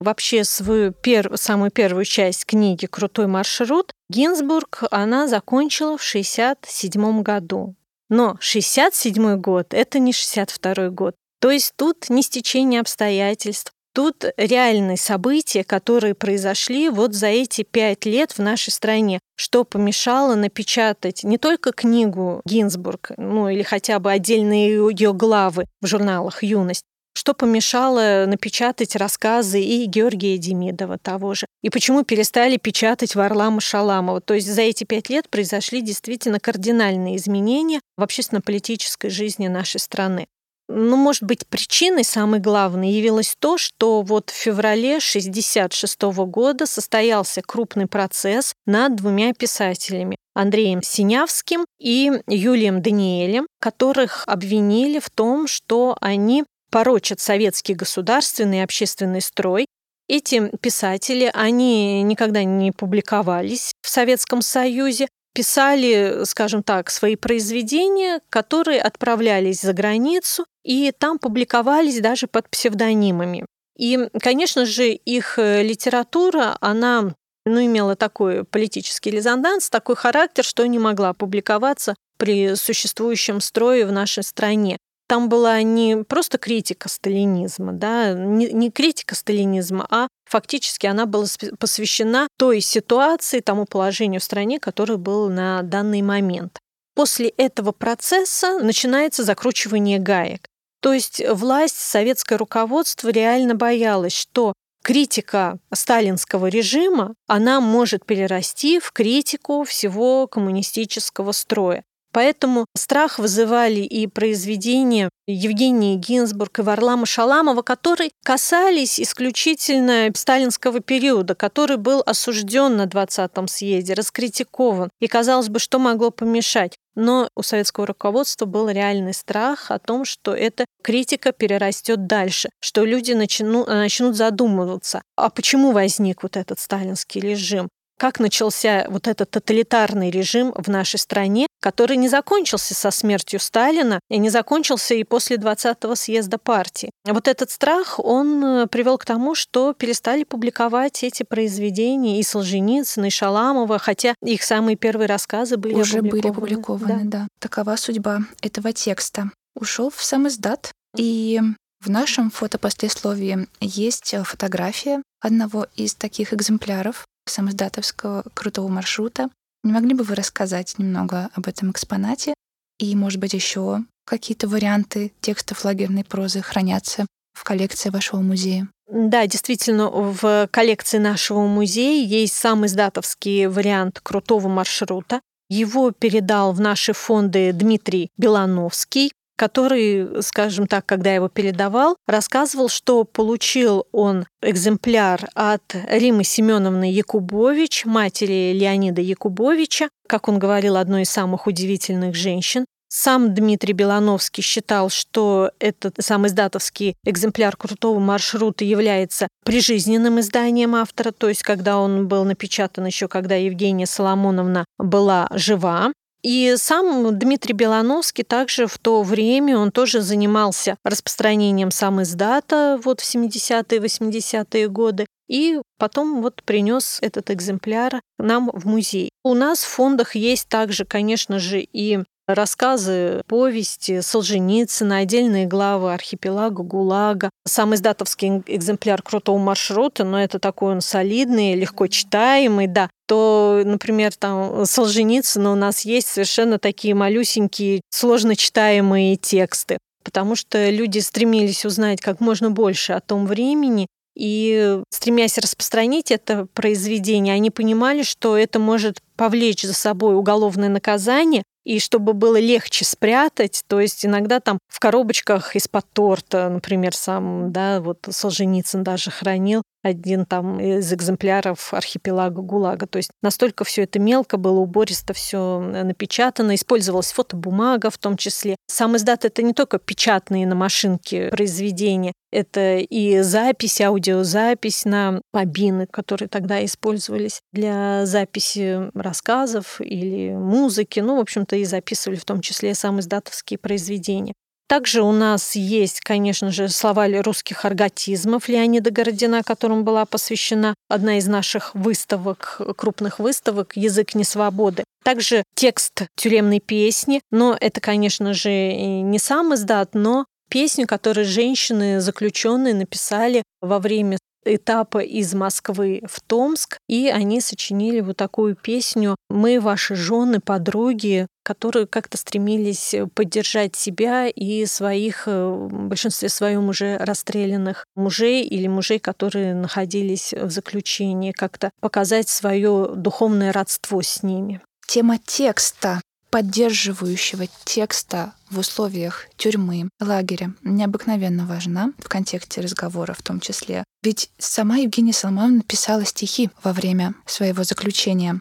Вообще свою пер... самую первую часть книги «Крутой маршрут» Гинзбург она закончила в 1967 году. Но 67 год — это не 62 год. То есть тут не стечение обстоятельств, Тут реальные события, которые произошли вот за эти пять лет в нашей стране, что помешало напечатать не только книгу Гинзбург, ну или хотя бы отдельные ее главы в журналах «Юность», что помешало напечатать рассказы и Георгия Демидова того же? И почему перестали печатать Варлама Шаламова? То есть за эти пять лет произошли действительно кардинальные изменения в общественно-политической жизни нашей страны. Ну, может быть, причиной самой главной явилось то, что вот в феврале 1966 года состоялся крупный процесс над двумя писателями Андреем Синявским и Юлием Даниэлем, которых обвинили в том, что они порочат советский государственный и общественный строй. Эти писатели, они никогда не публиковались в Советском Союзе, писали, скажем так, свои произведения, которые отправлялись за границу, и там публиковались даже под псевдонимами. И, конечно же, их э, литература, она ну, имела такой политический резонанс, такой характер, что не могла публиковаться при существующем строе в нашей стране там была не просто критика сталинизма, да, не, не критика сталинизма, а фактически она была посвящена той ситуации, тому положению в стране, которое было на данный момент. После этого процесса начинается закручивание гаек. То есть власть, советское руководство реально боялось, что критика сталинского режима, она может перерасти в критику всего коммунистического строя. Поэтому страх вызывали и произведения Евгении Гинзбург и Варлама Шаламова, которые касались исключительно сталинского периода, который был осужден на 20-м съезде, раскритикован. И казалось бы, что могло помешать? Но у советского руководства был реальный страх о том, что эта критика перерастет дальше, что люди начнут, начнут задумываться, а почему возник вот этот сталинский режим? Как начался вот этот тоталитарный режим в нашей стране, который не закончился со смертью Сталина и не закончился и после 20-го съезда партии. Вот этот страх, он э, привел к тому, что перестали публиковать эти произведения и Солженицына, и Шаламова, хотя их самые первые рассказы были Уже опубликованы. были опубликованы, да. да. Такова судьба этого текста. Ушел в сам издат, и в нашем фотопослесловии есть фотография одного из таких экземпляров самоздатовского крутого маршрута. Не могли бы вы рассказать немного об этом экспонате? И, может быть, еще какие-то варианты текстов лагерной прозы хранятся в коллекции вашего музея? Да, действительно, в коллекции нашего музея есть сам издатовский вариант крутого маршрута. Его передал в наши фонды Дмитрий Белановский который, скажем так, когда его передавал, рассказывал, что получил он экземпляр от Римы Семеновны Якубович, матери Леонида Якубовича, как он говорил, одной из самых удивительных женщин. Сам Дмитрий Белановский считал, что этот сам издатовский экземпляр крутого маршрута является прижизненным изданием автора, то есть когда он был напечатан еще, когда Евгения Соломоновна была жива. И сам Дмитрий Белановский также в то время, он тоже занимался распространением сам издата вот в 70-е, 80-е годы. И потом вот принес этот экземпляр нам в музей. У нас в фондах есть также, конечно же, и рассказы, повести Солженицына, отдельные главы архипелага, ГУЛАГа. Сам издатовский экземпляр крутого маршрута, но это такой он солидный, легко читаемый, да. То, например, там Солженицына у нас есть совершенно такие малюсенькие, сложно читаемые тексты потому что люди стремились узнать как можно больше о том времени, и стремясь распространить это произведение, они понимали, что это может повлечь за собой уголовное наказание, и чтобы было легче спрятать, то есть иногда там в коробочках из-под торта, например, сам, да, вот Солженицын даже хранил один там из экземпляров архипелага ГУЛАГа. То есть настолько все это мелко было, убористо все напечатано, использовалась фотобумага в том числе. Сам издат — это не только печатные на машинке произведения, это и запись, аудиозапись на бобины, которые тогда использовались для записи рассказов или музыки. Ну, в общем-то, и записывали в том числе сам издатовские произведения. Также у нас есть, конечно же, слова русских арготизмов Леонида Городина, которым была посвящена одна из наших выставок, крупных выставок «Язык несвободы». Также текст тюремной песни, но это, конечно же, не сам издат, но песню, которую женщины заключенные написали во время этапа из Москвы в Томск, и они сочинили вот такую песню «Мы, ваши жены, подруги», которые как-то стремились поддержать себя и своих, э, в большинстве своем уже расстрелянных мужей или мужей, которые находились в заключении, как-то показать свое духовное родство с ними. Тема текста поддерживающего текста в условиях тюрьмы, лагеря необыкновенно важна в контексте разговора в том числе. Ведь сама Евгения Соломоновна писала стихи во время своего заключения.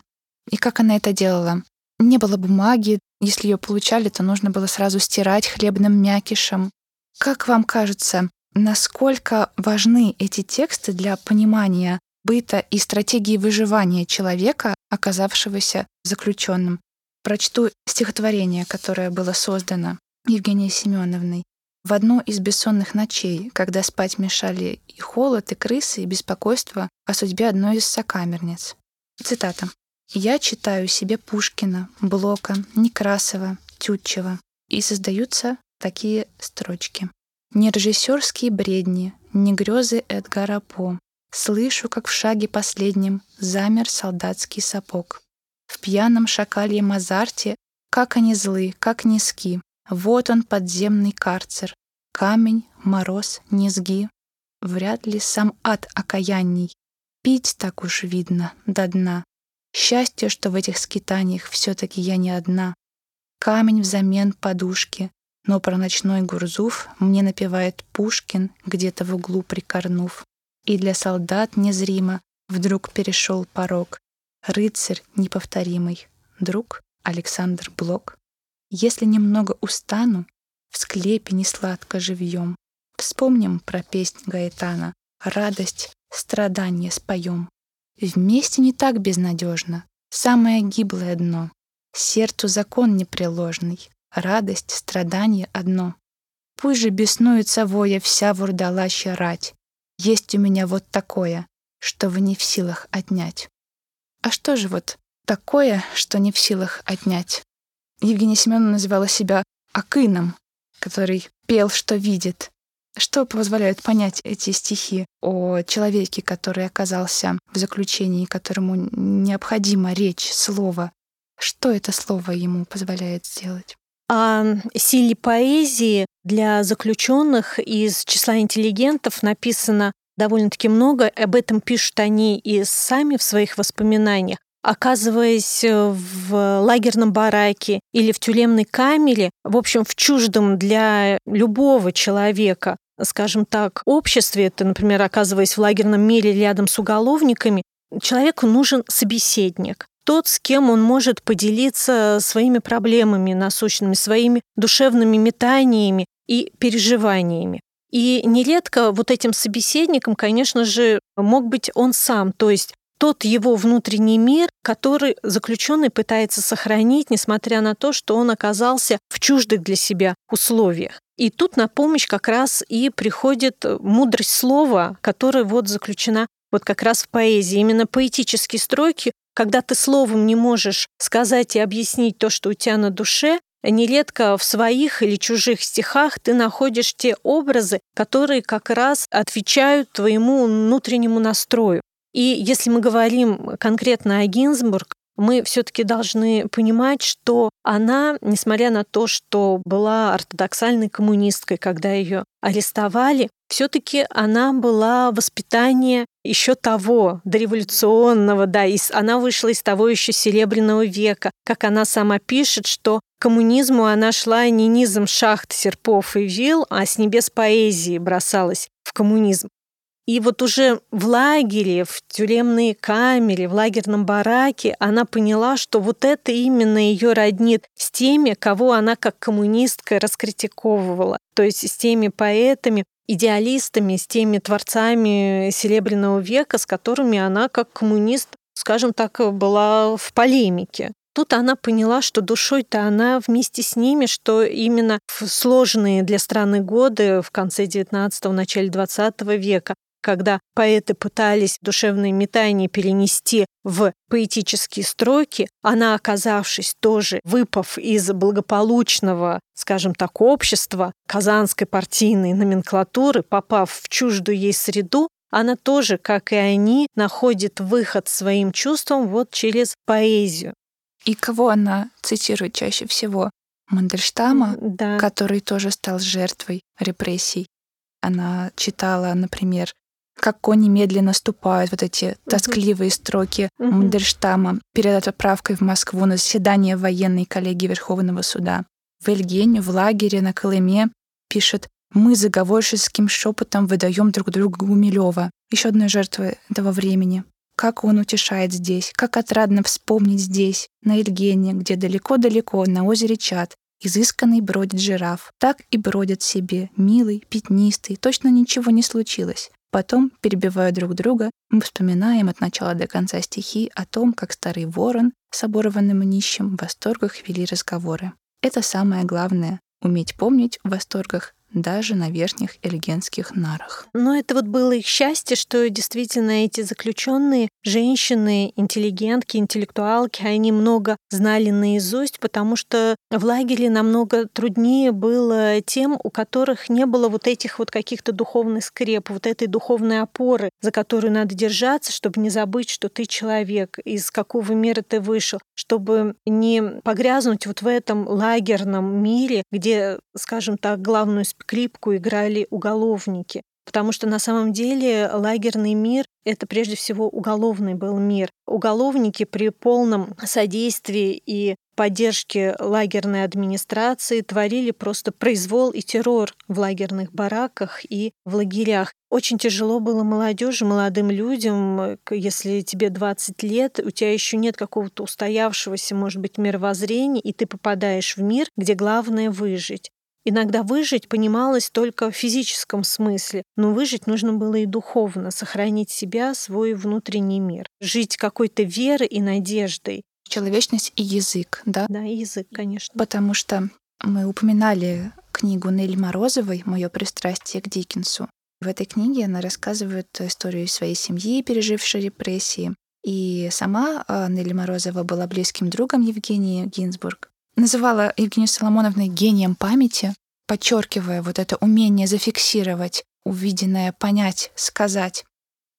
И как она это делала? Не было бумаги, если ее получали, то нужно было сразу стирать хлебным мякишем. Как вам кажется, насколько важны эти тексты для понимания быта и стратегии выживания человека, оказавшегося заключенным? Прочту стихотворение, которое было создано Евгенией Семеновной. В одну из бессонных ночей, когда спать мешали и холод, и крысы, и беспокойство о судьбе одной из сокамерниц. Цитата. «Я читаю себе Пушкина, Блока, Некрасова, Тютчева, и создаются такие строчки. Не режиссерские бредни, не грезы Эдгара По. Слышу, как в шаге последнем замер солдатский сапог. В пьяном шакальем азарте, как они злы, как низки. Вот он, подземный карцер. Камень, мороз, низги. Вряд ли сам ад окаянней. Пить так уж видно, до дна. Счастье, что в этих скитаниях все-таки я не одна. Камень взамен подушки, но про ночной Гурзуф мне напевает Пушкин, где-то в углу прикорнув. И для солдат незримо вдруг перешел порог, рыцарь неповторимый, друг Александр Блок. Если немного устану, в склепе несладко живьем, вспомним про песнь Гаэтана, радость, страдания споем. Вместе не так безнадежно, самое гиблое дно, сердцу закон непреложный, радость, страдание одно. Пусть же беснуется воя вся вурдалаща рать, есть у меня вот такое, что вы не в силах отнять. А что же вот такое, что не в силах отнять? Евгения Семеновна называла себя Акыном, который пел, что видит. Что позволяет понять эти стихи о человеке, который оказался в заключении, которому необходима речь, слово? Что это слово ему позволяет сделать? О силе поэзии для заключенных из числа интеллигентов написано довольно-таки много. Об этом пишут они и сами в своих воспоминаниях. Оказываясь э, в лагерном бараке или в тюремной камере, в общем, в чуждом для любого человека, скажем так, обществе, это, например, оказываясь в лагерном мире рядом с уголовниками, человеку нужен собеседник тот, с кем он может поделиться своими проблемами насущными, своими душевными метаниями и переживаниями. И нередко вот этим собеседником, конечно же, мог быть он сам, то есть тот его внутренний мир, который заключенный пытается сохранить, несмотря на то, что он оказался в чуждых для себя условиях. И тут на помощь как раз и приходит мудрость слова, которая вот заключена вот как раз в поэзии. Именно поэтические строки, когда ты словом не можешь сказать и объяснить то, что у тебя на душе, Нередко в своих или чужих стихах ты находишь те образы, которые как раз отвечают твоему внутреннему настрою. И если мы говорим конкретно о Гинзбург, мы все-таки должны понимать, что она, несмотря на то, что была ортодоксальной коммунисткой, когда ее арестовали, все-таки она была воспитание еще того дореволюционного, да, и она вышла из того еще серебряного века. Как она сама пишет, что к коммунизму она шла не низом шахт, серпов и вил, а с небес поэзии бросалась в коммунизм. И вот уже в лагере, в тюремной камере, в лагерном бараке она поняла, что вот это именно ее роднит с теми, кого она как коммунистка раскритиковывала, то есть с теми поэтами, идеалистами, с теми творцами Серебряного века, с которыми она как коммунист, скажем так, была в полемике. Тут она поняла, что душой-то она вместе с ними, что именно в сложные для страны годы в конце XIX – начале XX века когда поэты пытались душевные метания перенести в поэтические строки, она, оказавшись тоже, выпав из благополучного, скажем так, общества казанской партийной номенклатуры, попав в чуждую ей среду, она тоже, как и они, находит выход своим чувствам вот через поэзию. И кого она цитирует чаще всего? Мандельштама, да. который тоже стал жертвой репрессий. Она читала, например, как кони медленно ступают, вот эти тоскливые строки uh Мандельштама перед отправкой в Москву на заседание военной коллегии Верховного суда. В Эльгене, в лагере на Колыме пишет «Мы заговорческим шепотом выдаем друг другу Гумилева, еще одной жертвы этого времени. Как он утешает здесь, как отрадно вспомнить здесь, на Эльгене, где далеко-далеко на озере Чат, изысканный бродит жираф. Так и бродит себе, милый, пятнистый, точно ничего не случилось. Потом, перебивая друг друга, мы вспоминаем от начала до конца стихи о том, как старый ворон с оборванным нищим в восторгах вели разговоры. Это самое главное — уметь помнить в восторгах даже на верхних элегентских нарах. Но это вот было их счастье, что действительно эти заключенные, женщины, интеллигентки, интеллектуалки, они много знали наизусть, потому что в лагере намного труднее было тем, у которых не было вот этих вот каких-то духовных скреп, вот этой духовной опоры, за которую надо держаться, чтобы не забыть, что ты человек, из какого мира ты вышел, чтобы не погрязнуть вот в этом лагерном мире, где, скажем так, главную скрипку играли уголовники. Потому что на самом деле лагерный мир — это прежде всего уголовный был мир. Уголовники при полном содействии и поддержке лагерной администрации творили просто произвол и террор в лагерных бараках и в лагерях. Очень тяжело было молодежи, молодым людям, если тебе 20 лет, у тебя еще нет какого-то устоявшегося, может быть, мировоззрения, и ты попадаешь в мир, где главное выжить. Иногда выжить понималось только в физическом смысле, но выжить нужно было и духовно, сохранить себя, свой внутренний мир, жить какой-то верой и надеждой. Человечность и язык, да? Да, и язык, конечно. Потому что мы упоминали книгу Нелли Морозовой «Мое пристрастие к Диккенсу». В этой книге она рассказывает историю своей семьи, пережившей репрессии. И сама а, Нелли Морозова была близким другом Евгении Гинзбург называла Евгению Соломоновной гением памяти, подчеркивая вот это умение зафиксировать увиденное, понять, сказать.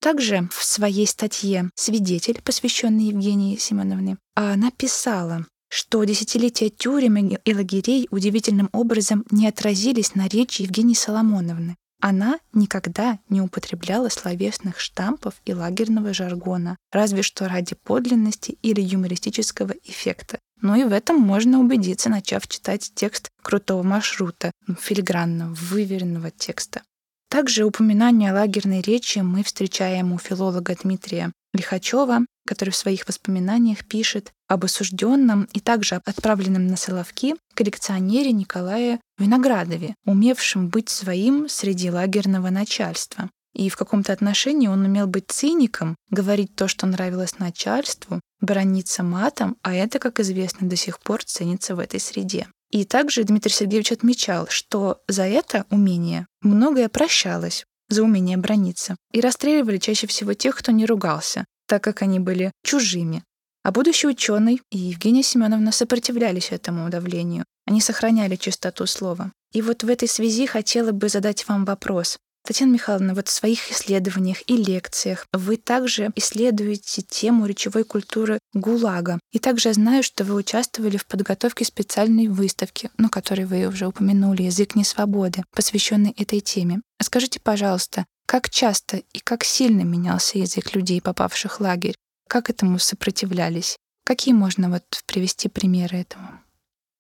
Также в своей статье «Свидетель», посвященной Евгении Семеновне, она писала, что десятилетия тюрем и лагерей удивительным образом не отразились на речи Евгении Соломоновны. Она никогда не употребляла словесных штампов и лагерного жаргона, разве что ради подлинности или юмористического эффекта. Но и в этом можно убедиться, начав читать текст крутого маршрута, филигранного, выверенного текста. Также упоминание лагерной речи мы встречаем у филолога Дмитрия Лихачева, который в своих воспоминаниях пишет об осужденном и также отправленном на Соловки коллекционере Николае Виноградове, умевшем быть своим среди лагерного начальства. И в каком-то отношении он умел быть циником, говорить то, что нравилось начальству, брониться матом, а это, как известно, до сих пор ценится в этой среде. И также Дмитрий Сергеевич отмечал, что за это умение многое прощалось, за умение брониться, и расстреливали чаще всего тех, кто не ругался, так как они были чужими. А будущий ученый и Евгения Семеновна сопротивлялись этому давлению. Они сохраняли чистоту слова. И вот в этой связи хотела бы задать вам вопрос. Татьяна Михайловна, вот в своих исследованиях и лекциях вы также исследуете тему речевой культуры ГУЛАГа. И также я знаю, что вы участвовали в подготовке специальной выставки, ну, которой вы уже упомянули, «Язык несвободы», посвященной этой теме. Скажите, пожалуйста, как часто и как сильно менялся язык людей, попавших в лагерь? Как этому сопротивлялись? Какие можно вот привести примеры этому?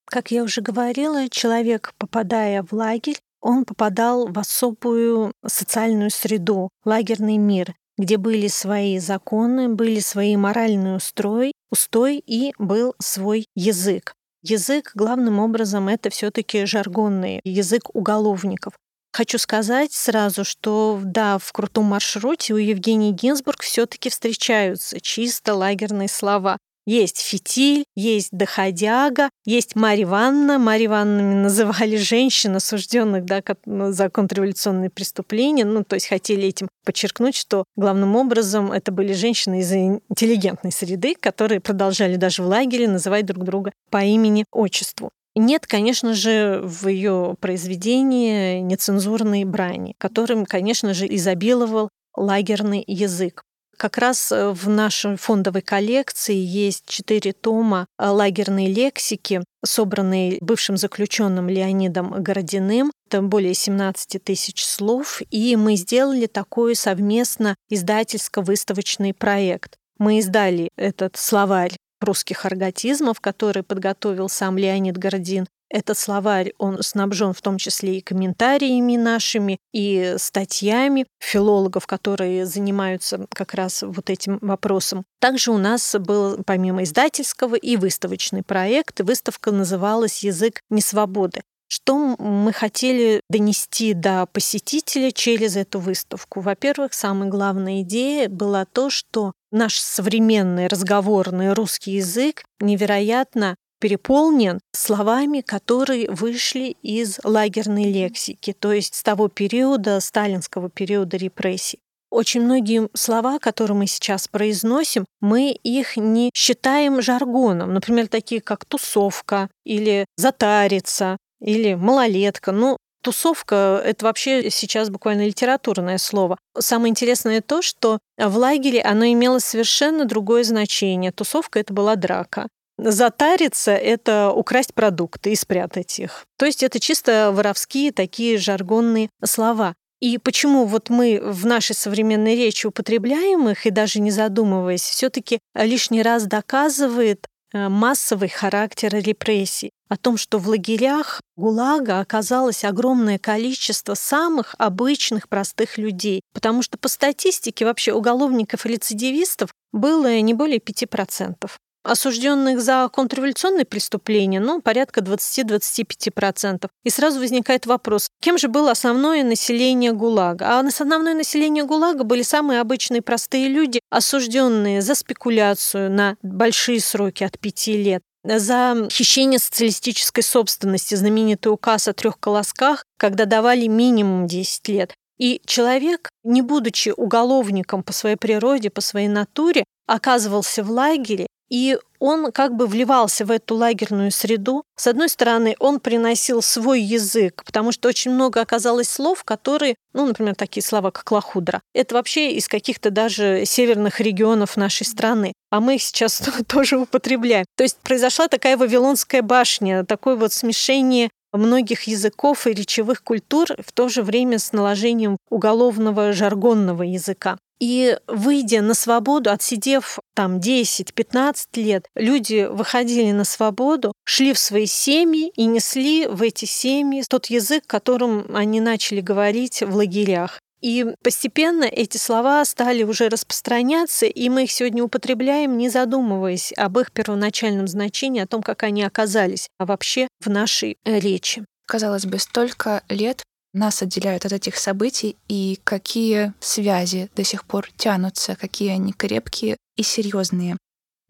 Как я уже говорила, человек, попадая в лагерь, он попадал в особую социальную среду, лагерный мир, где были свои законы, были свои моральные устрой, устой и был свой язык. Язык главным образом это все-таки жаргонный язык уголовников. Хочу сказать сразу, что да, в крутом маршруте у Евгении Гинзбург все-таки встречаются чисто лагерные слова. Есть фитиль, есть доходяга, есть Марья Ивановна. Марья Ивановнами называли женщин, осужденных да, за контрреволюционные преступления. Ну, то есть хотели этим подчеркнуть, что главным образом это были женщины из интеллигентной среды, которые продолжали даже в лагере называть друг друга по имени-отчеству. Нет, конечно же, в ее произведении нецензурной брани, которым, конечно же, изобиловал лагерный язык. Как раз э, в нашей фондовой коллекции есть четыре тома лагерной лексики, собранные бывшим заключенным Леонидом Городиным. Это более 17 тысяч слов, и мы сделали такой совместно издательско-выставочный проект. Мы издали этот словарь русских арготизмов, который подготовил сам Леонид Гордин. Этот словарь, он снабжен в том числе и комментариями нашими, и статьями филологов, которые занимаются как раз вот этим вопросом. Также у нас был помимо издательского и выставочный проект. Выставка называлась «Язык несвободы». Что мы хотели донести до посетителя через эту выставку? Во-первых, самая главная идея была то, что наш современный разговорный русский язык невероятно переполнен словами, которые вышли из лагерной лексики, то есть с того периода, сталинского периода репрессий. Очень многие слова, которые мы сейчас произносим, мы их не считаем жаргоном. Например, такие как тусовка или затариться или малолетка. Ну, Тусовка — это вообще сейчас буквально литературное слово. Самое интересное то, что в лагере оно имело совершенно другое значение. Тусовка — это была драка. Затариться — это украсть продукты и спрятать их. То есть это чисто воровские такие жаргонные слова. И почему вот мы в нашей современной речи употребляем их и даже не задумываясь, все-таки лишний раз доказывает массовый характер репрессий, о том, что в лагерях ГУЛАГа оказалось огромное количество самых обычных простых людей, потому что по статистике вообще уголовников и рецидивистов было не более 5%. Осужденных за контрреволюционные преступления, ну, порядка 20-25%. И сразу возникает вопрос, кем же было основное население ГУЛАГа? А основное население ГУЛАГа были самые обычные простые люди, осужденные за спекуляцию на большие сроки от 5 лет, за хищение социалистической собственности, знаменитый указ о трех колосках, когда давали минимум 10 лет. И человек, не будучи уголовником по своей природе, по своей натуре, оказывался в лагере и он как бы вливался в эту лагерную среду. С одной стороны, он приносил свой язык, потому что очень много оказалось слов, которые, ну, например, такие слова, как лохудра, это вообще из каких-то даже северных регионов нашей страны, а мы их сейчас тоже употребляем. То есть произошла такая Вавилонская башня, такое вот смешение многих языков и речевых культур в то же время с наложением уголовного жаргонного языка. И выйдя на свободу, отсидев там 10-15 лет, люди выходили на свободу, шли в свои семьи и несли в эти семьи тот язык, которым они начали говорить в лагерях. И постепенно эти слова стали уже распространяться, и мы их сегодня употребляем, не задумываясь об их первоначальном значении, о том, как они оказались вообще в нашей речи. Казалось бы, столько лет нас отделяют от этих событий и какие связи до сих пор тянутся, какие они крепкие и серьезные.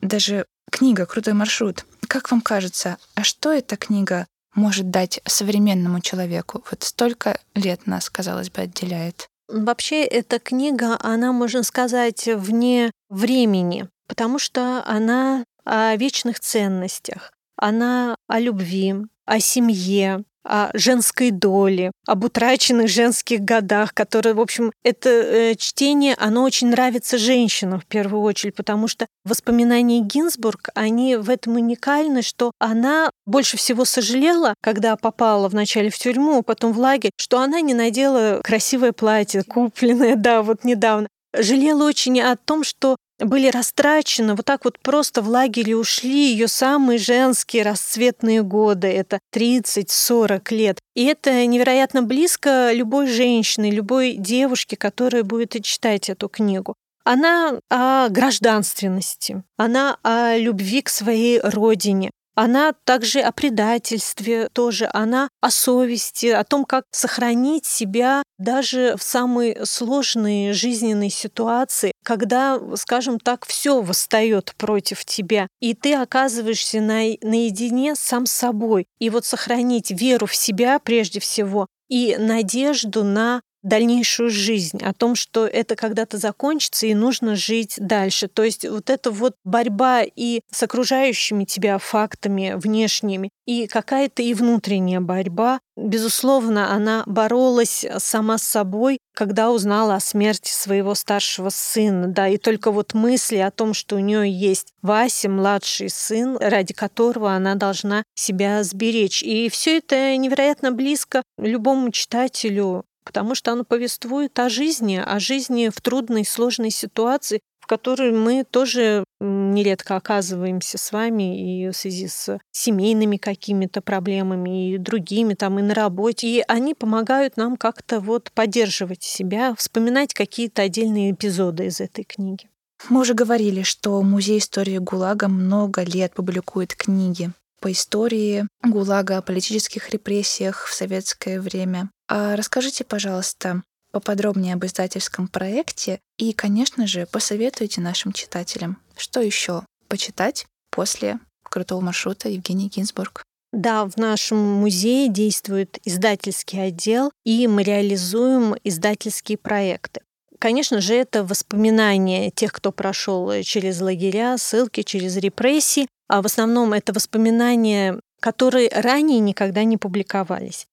Даже книга «Крутой маршрут». Как вам кажется, а что эта книга может дать современному человеку? Вот столько лет нас, казалось бы, отделяет. Вообще, эта книга, она, можно сказать, вне времени, потому что она о вечных ценностях, она о любви, о семье, о женской доле, об утраченных женских годах, которые, в общем, это э, чтение, оно очень нравится женщинам в первую очередь, потому что воспоминания Гинзбург, они в этом уникальны, что она больше всего сожалела, когда попала вначале в тюрьму, потом в лагерь, что она не надела красивое платье, купленное, да, вот недавно. Жалела очень о том, что были растрачены, вот так вот просто в лагере ушли ее самые женские расцветные годы, это 30-40 лет. И это невероятно близко любой женщине, любой девушке, которая будет читать эту книгу. Она о гражданственности, она о любви к своей родине, она также о предательстве тоже, она о совести, о том, как сохранить себя даже в самые сложные жизненные ситуации, когда, скажем так, все восстает против тебя, и ты оказываешься на, наедине сам с собой. И вот сохранить веру в себя прежде всего и надежду на дальнейшую жизнь, о том, что это когда-то закончится и нужно жить дальше. То есть вот эта вот борьба и с окружающими тебя фактами внешними, и какая-то и внутренняя борьба. Безусловно, она боролась сама с собой, когда узнала о смерти своего старшего сына, да, и только вот мысли о том, что у нее есть Вася, младший сын, ради которого она должна себя сберечь. И все это невероятно близко любому читателю потому что оно повествует о жизни, о жизни в трудной, сложной ситуации, в которой мы тоже нередко оказываемся с вами и в связи с семейными какими-то проблемами и другими там и на работе. И они помогают нам как-то вот поддерживать себя, вспоминать какие-то отдельные эпизоды из этой книги. Мы уже говорили, что Музей истории ГУЛАГа много лет публикует книги по истории ГУЛАГа, о политических репрессиях в советское время. А расскажите, пожалуйста, поподробнее об издательском проекте и, конечно же, посоветуйте нашим читателям, что еще почитать после крутого маршрута Евгений Гинзбург. Да, в нашем музее действует издательский отдел, и мы реализуем издательские проекты. Конечно же, это воспоминания тех, кто прошел через лагеря, ссылки, через репрессии, а в основном это воспоминания, которые ранее никогда не публиковались.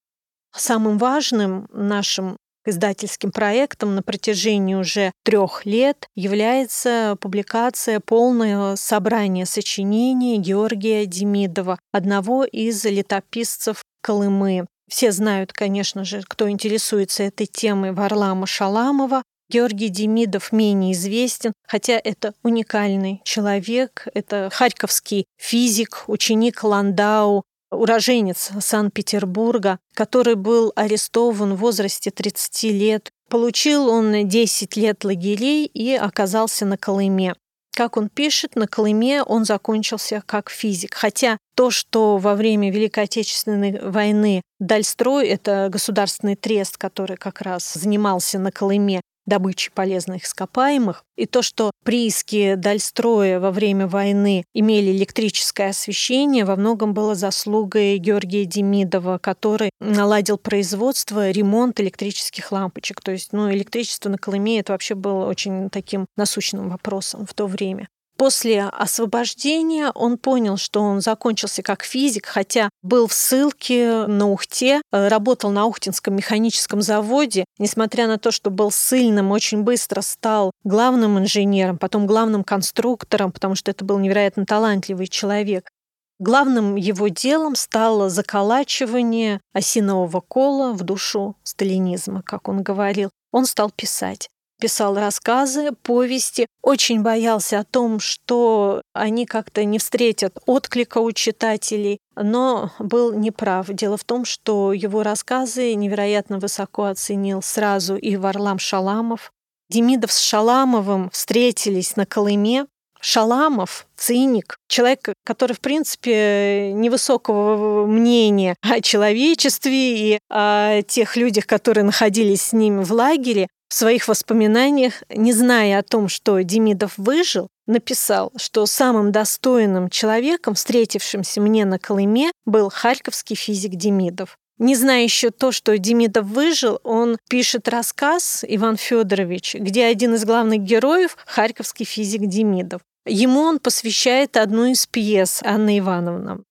Самым важным нашим издательским проектом на протяжении уже трех лет является публикация полного собрания сочинений Георгия Демидова, одного из летописцев Колымы. Все знают, конечно же, кто интересуется этой темой, Варлама Шаламова. Георгий Демидов менее известен, хотя это уникальный человек, это харьковский физик, ученик Ландау, уроженец Санкт-Петербурга, который был арестован в возрасте 30 лет. Получил он 10 лет лагерей и оказался на Колыме. Как он пишет, на Колыме он закончился как физик. Хотя то, что во время Великой Отечественной войны Дальстрой, это государственный трест, который как раз занимался на Колыме, добычи полезных ископаемых, и то, что прииски Дальстроя во время войны имели электрическое освещение, во многом было заслугой Георгия Демидова, который наладил производство, ремонт электрических лампочек. То есть ну, электричество на Колыме это вообще было очень таким насущным вопросом в то время. После освобождения он понял, что он закончился как физик, хотя был в ссылке на Ухте, э, работал на Ухтинском механическом заводе. Несмотря на то, что был сильным, очень быстро стал главным инженером, потом главным конструктором, потому что это был невероятно талантливый человек. Главным его делом стало заколачивание осинового кола в душу сталинизма, как он говорил. Он стал писать писал рассказы, повести, очень боялся о том, что они как-то не встретят отклика у читателей, но был неправ. Дело в том, что его рассказы невероятно высоко оценил сразу и Варлам Шаламов. Демидов с Шаламовым встретились на Колыме. Шаламов, циник, человек, который, в принципе, невысокого мнения о человечестве и о тех людях, которые находились с ним в лагере, в своих воспоминаниях, не зная о том, что Демидов выжил, написал, что самым достойным человеком, встретившимся мне на Колыме, был харьковский физик Демидов. Не зная еще то, что Демидов выжил, он пишет рассказ Иван Федорович, где один из главных героев – харьковский физик Демидов. Ему он посвящает одну из пьес Анны Ивановны.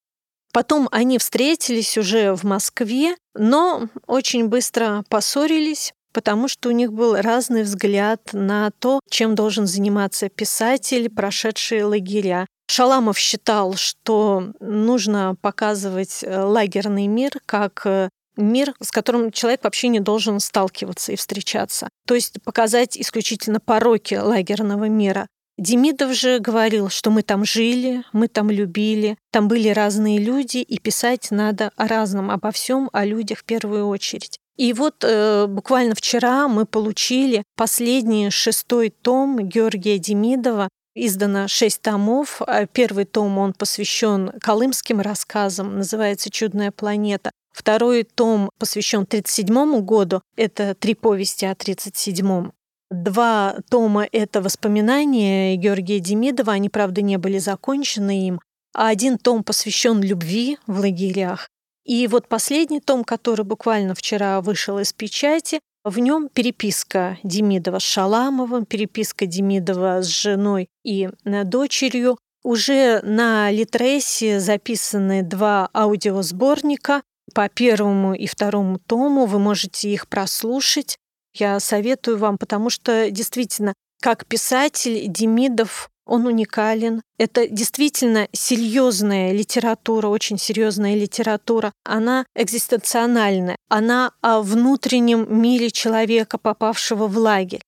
Потом они встретились уже в Москве, но очень быстро поссорились, потому что у них был разный взгляд на то, чем должен заниматься писатель, прошедший лагеря. Шаламов считал, что нужно показывать э, лагерный мир как э, мир, с которым человек вообще не должен сталкиваться и встречаться. То есть показать исключительно пороки лагерного мира. Демидов же говорил, что мы там жили, мы там любили, там были разные люди, и писать надо о разном, обо всем, о людях в первую очередь. И вот э, буквально вчера мы получили последний шестой том Георгия Демидова. Издано шесть томов. А первый том он посвящен колымским рассказам, называется «Чудная планета». Второй том посвящен 1937 году. Это три повести о 1937. Два тома — это воспоминания Георгия Демидова. Они, правда, не были закончены им. А один том посвящен любви в лагерях. И вот последний том, который буквально вчера вышел из печати, В нем переписка Демидова с Шаламовым, переписка Демидова с женой и э, дочерью. Уже на Литресе записаны два аудиосборника по первому и второму тому. Вы можете их прослушать. Я советую вам, потому что действительно, как писатель Демидов он уникален. Это действительно серьезная литература, очень серьезная литература. Она экзистенциональная. Она о внутреннем мире человека, попавшего в лагерь.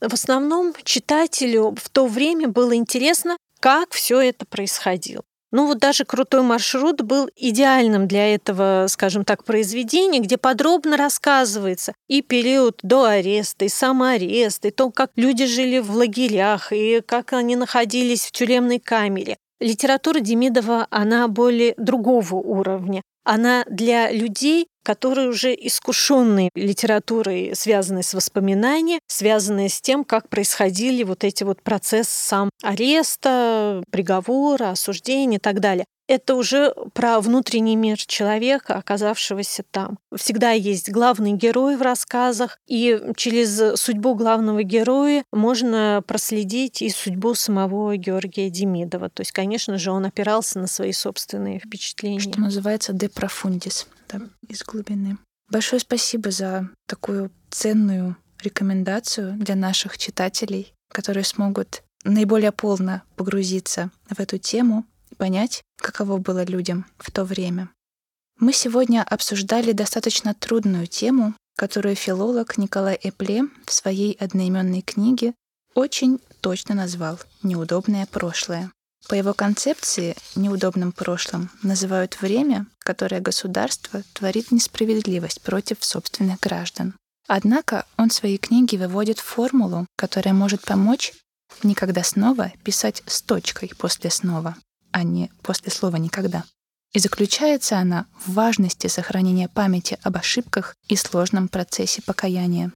В основном читателю в то время было интересно, как все это происходило. Ну вот даже крутой маршрут был идеальным для этого, скажем так, произведения, где подробно рассказывается и период до ареста, и сам арест, и то, как люди жили в лагерях, и как они находились в тюремной камере. Литература Демидова, она более другого уровня. Она для людей, которые уже искушенные литературой, связанной с воспоминанием, связанные с тем, как происходили вот эти вот процессы сам ареста, приговора, осуждения и так далее это уже про внутренний мир человека, оказавшегося там. Всегда есть главный герой в рассказах, и через судьбу главного героя можно проследить и судьбу самого Георгия Демидова. То есть, конечно же, он опирался на свои собственные впечатления. Что называется «de profundis», да, из глубины. Большое спасибо за такую ценную рекомендацию для наших читателей, которые смогут наиболее полно погрузиться в эту тему понять, каково было людям в то время. Мы сегодня обсуждали достаточно трудную тему, которую филолог Николай Эпле в своей одноименной книге очень точно назвал «неудобное прошлое». По его концепции неудобным прошлым называют время, которое государство творит несправедливость против собственных граждан. Однако он в своей книге выводит формулу, которая может помочь никогда снова писать с точкой после снова а не после слова «никогда». И заключается она в важности сохранения памяти об ошибках и сложном процессе покаяния.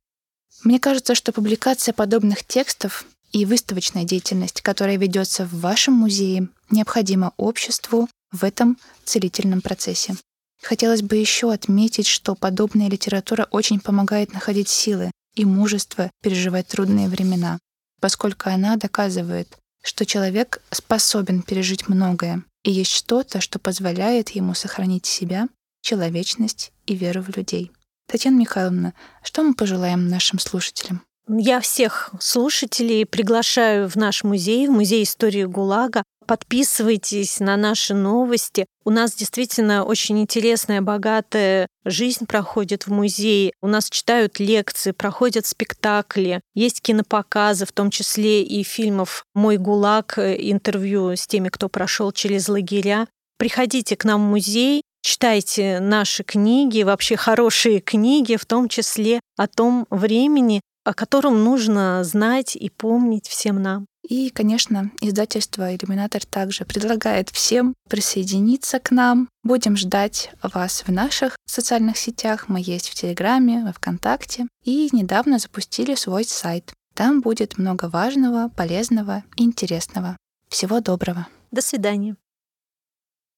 Мне кажется, что публикация подобных текстов и выставочная деятельность, которая ведется в вашем музее, необходима обществу в этом целительном процессе. Хотелось бы еще отметить, что подобная литература очень помогает находить силы и мужество переживать трудные времена, поскольку она доказывает, что человек способен пережить многое, и есть что-то, что позволяет ему сохранить себя, человечность и веру в людей. Татьяна Михайловна, что мы пожелаем нашим слушателям? Я всех слушателей приглашаю в наш музей, в музей истории ГУЛАГа. Подписывайтесь на наши новости. У нас действительно очень интересная, богатая жизнь проходит в музее. У нас читают лекции, проходят спектакли, есть кинопоказы, в том числе и фильмов «Мой ГУЛАГ», интервью с теми, кто прошел через лагеря. Приходите к нам в музей, читайте наши книги, вообще хорошие книги, в том числе о том времени, о котором нужно знать и помнить всем нам. И, конечно, издательство «Иллюминатор» также предлагает всем присоединиться к нам. Будем ждать вас в наших социальных сетях. Мы есть в Телеграме, во Вконтакте. И недавно запустили свой сайт. Там будет много важного, полезного и интересного. Всего доброго. До свидания.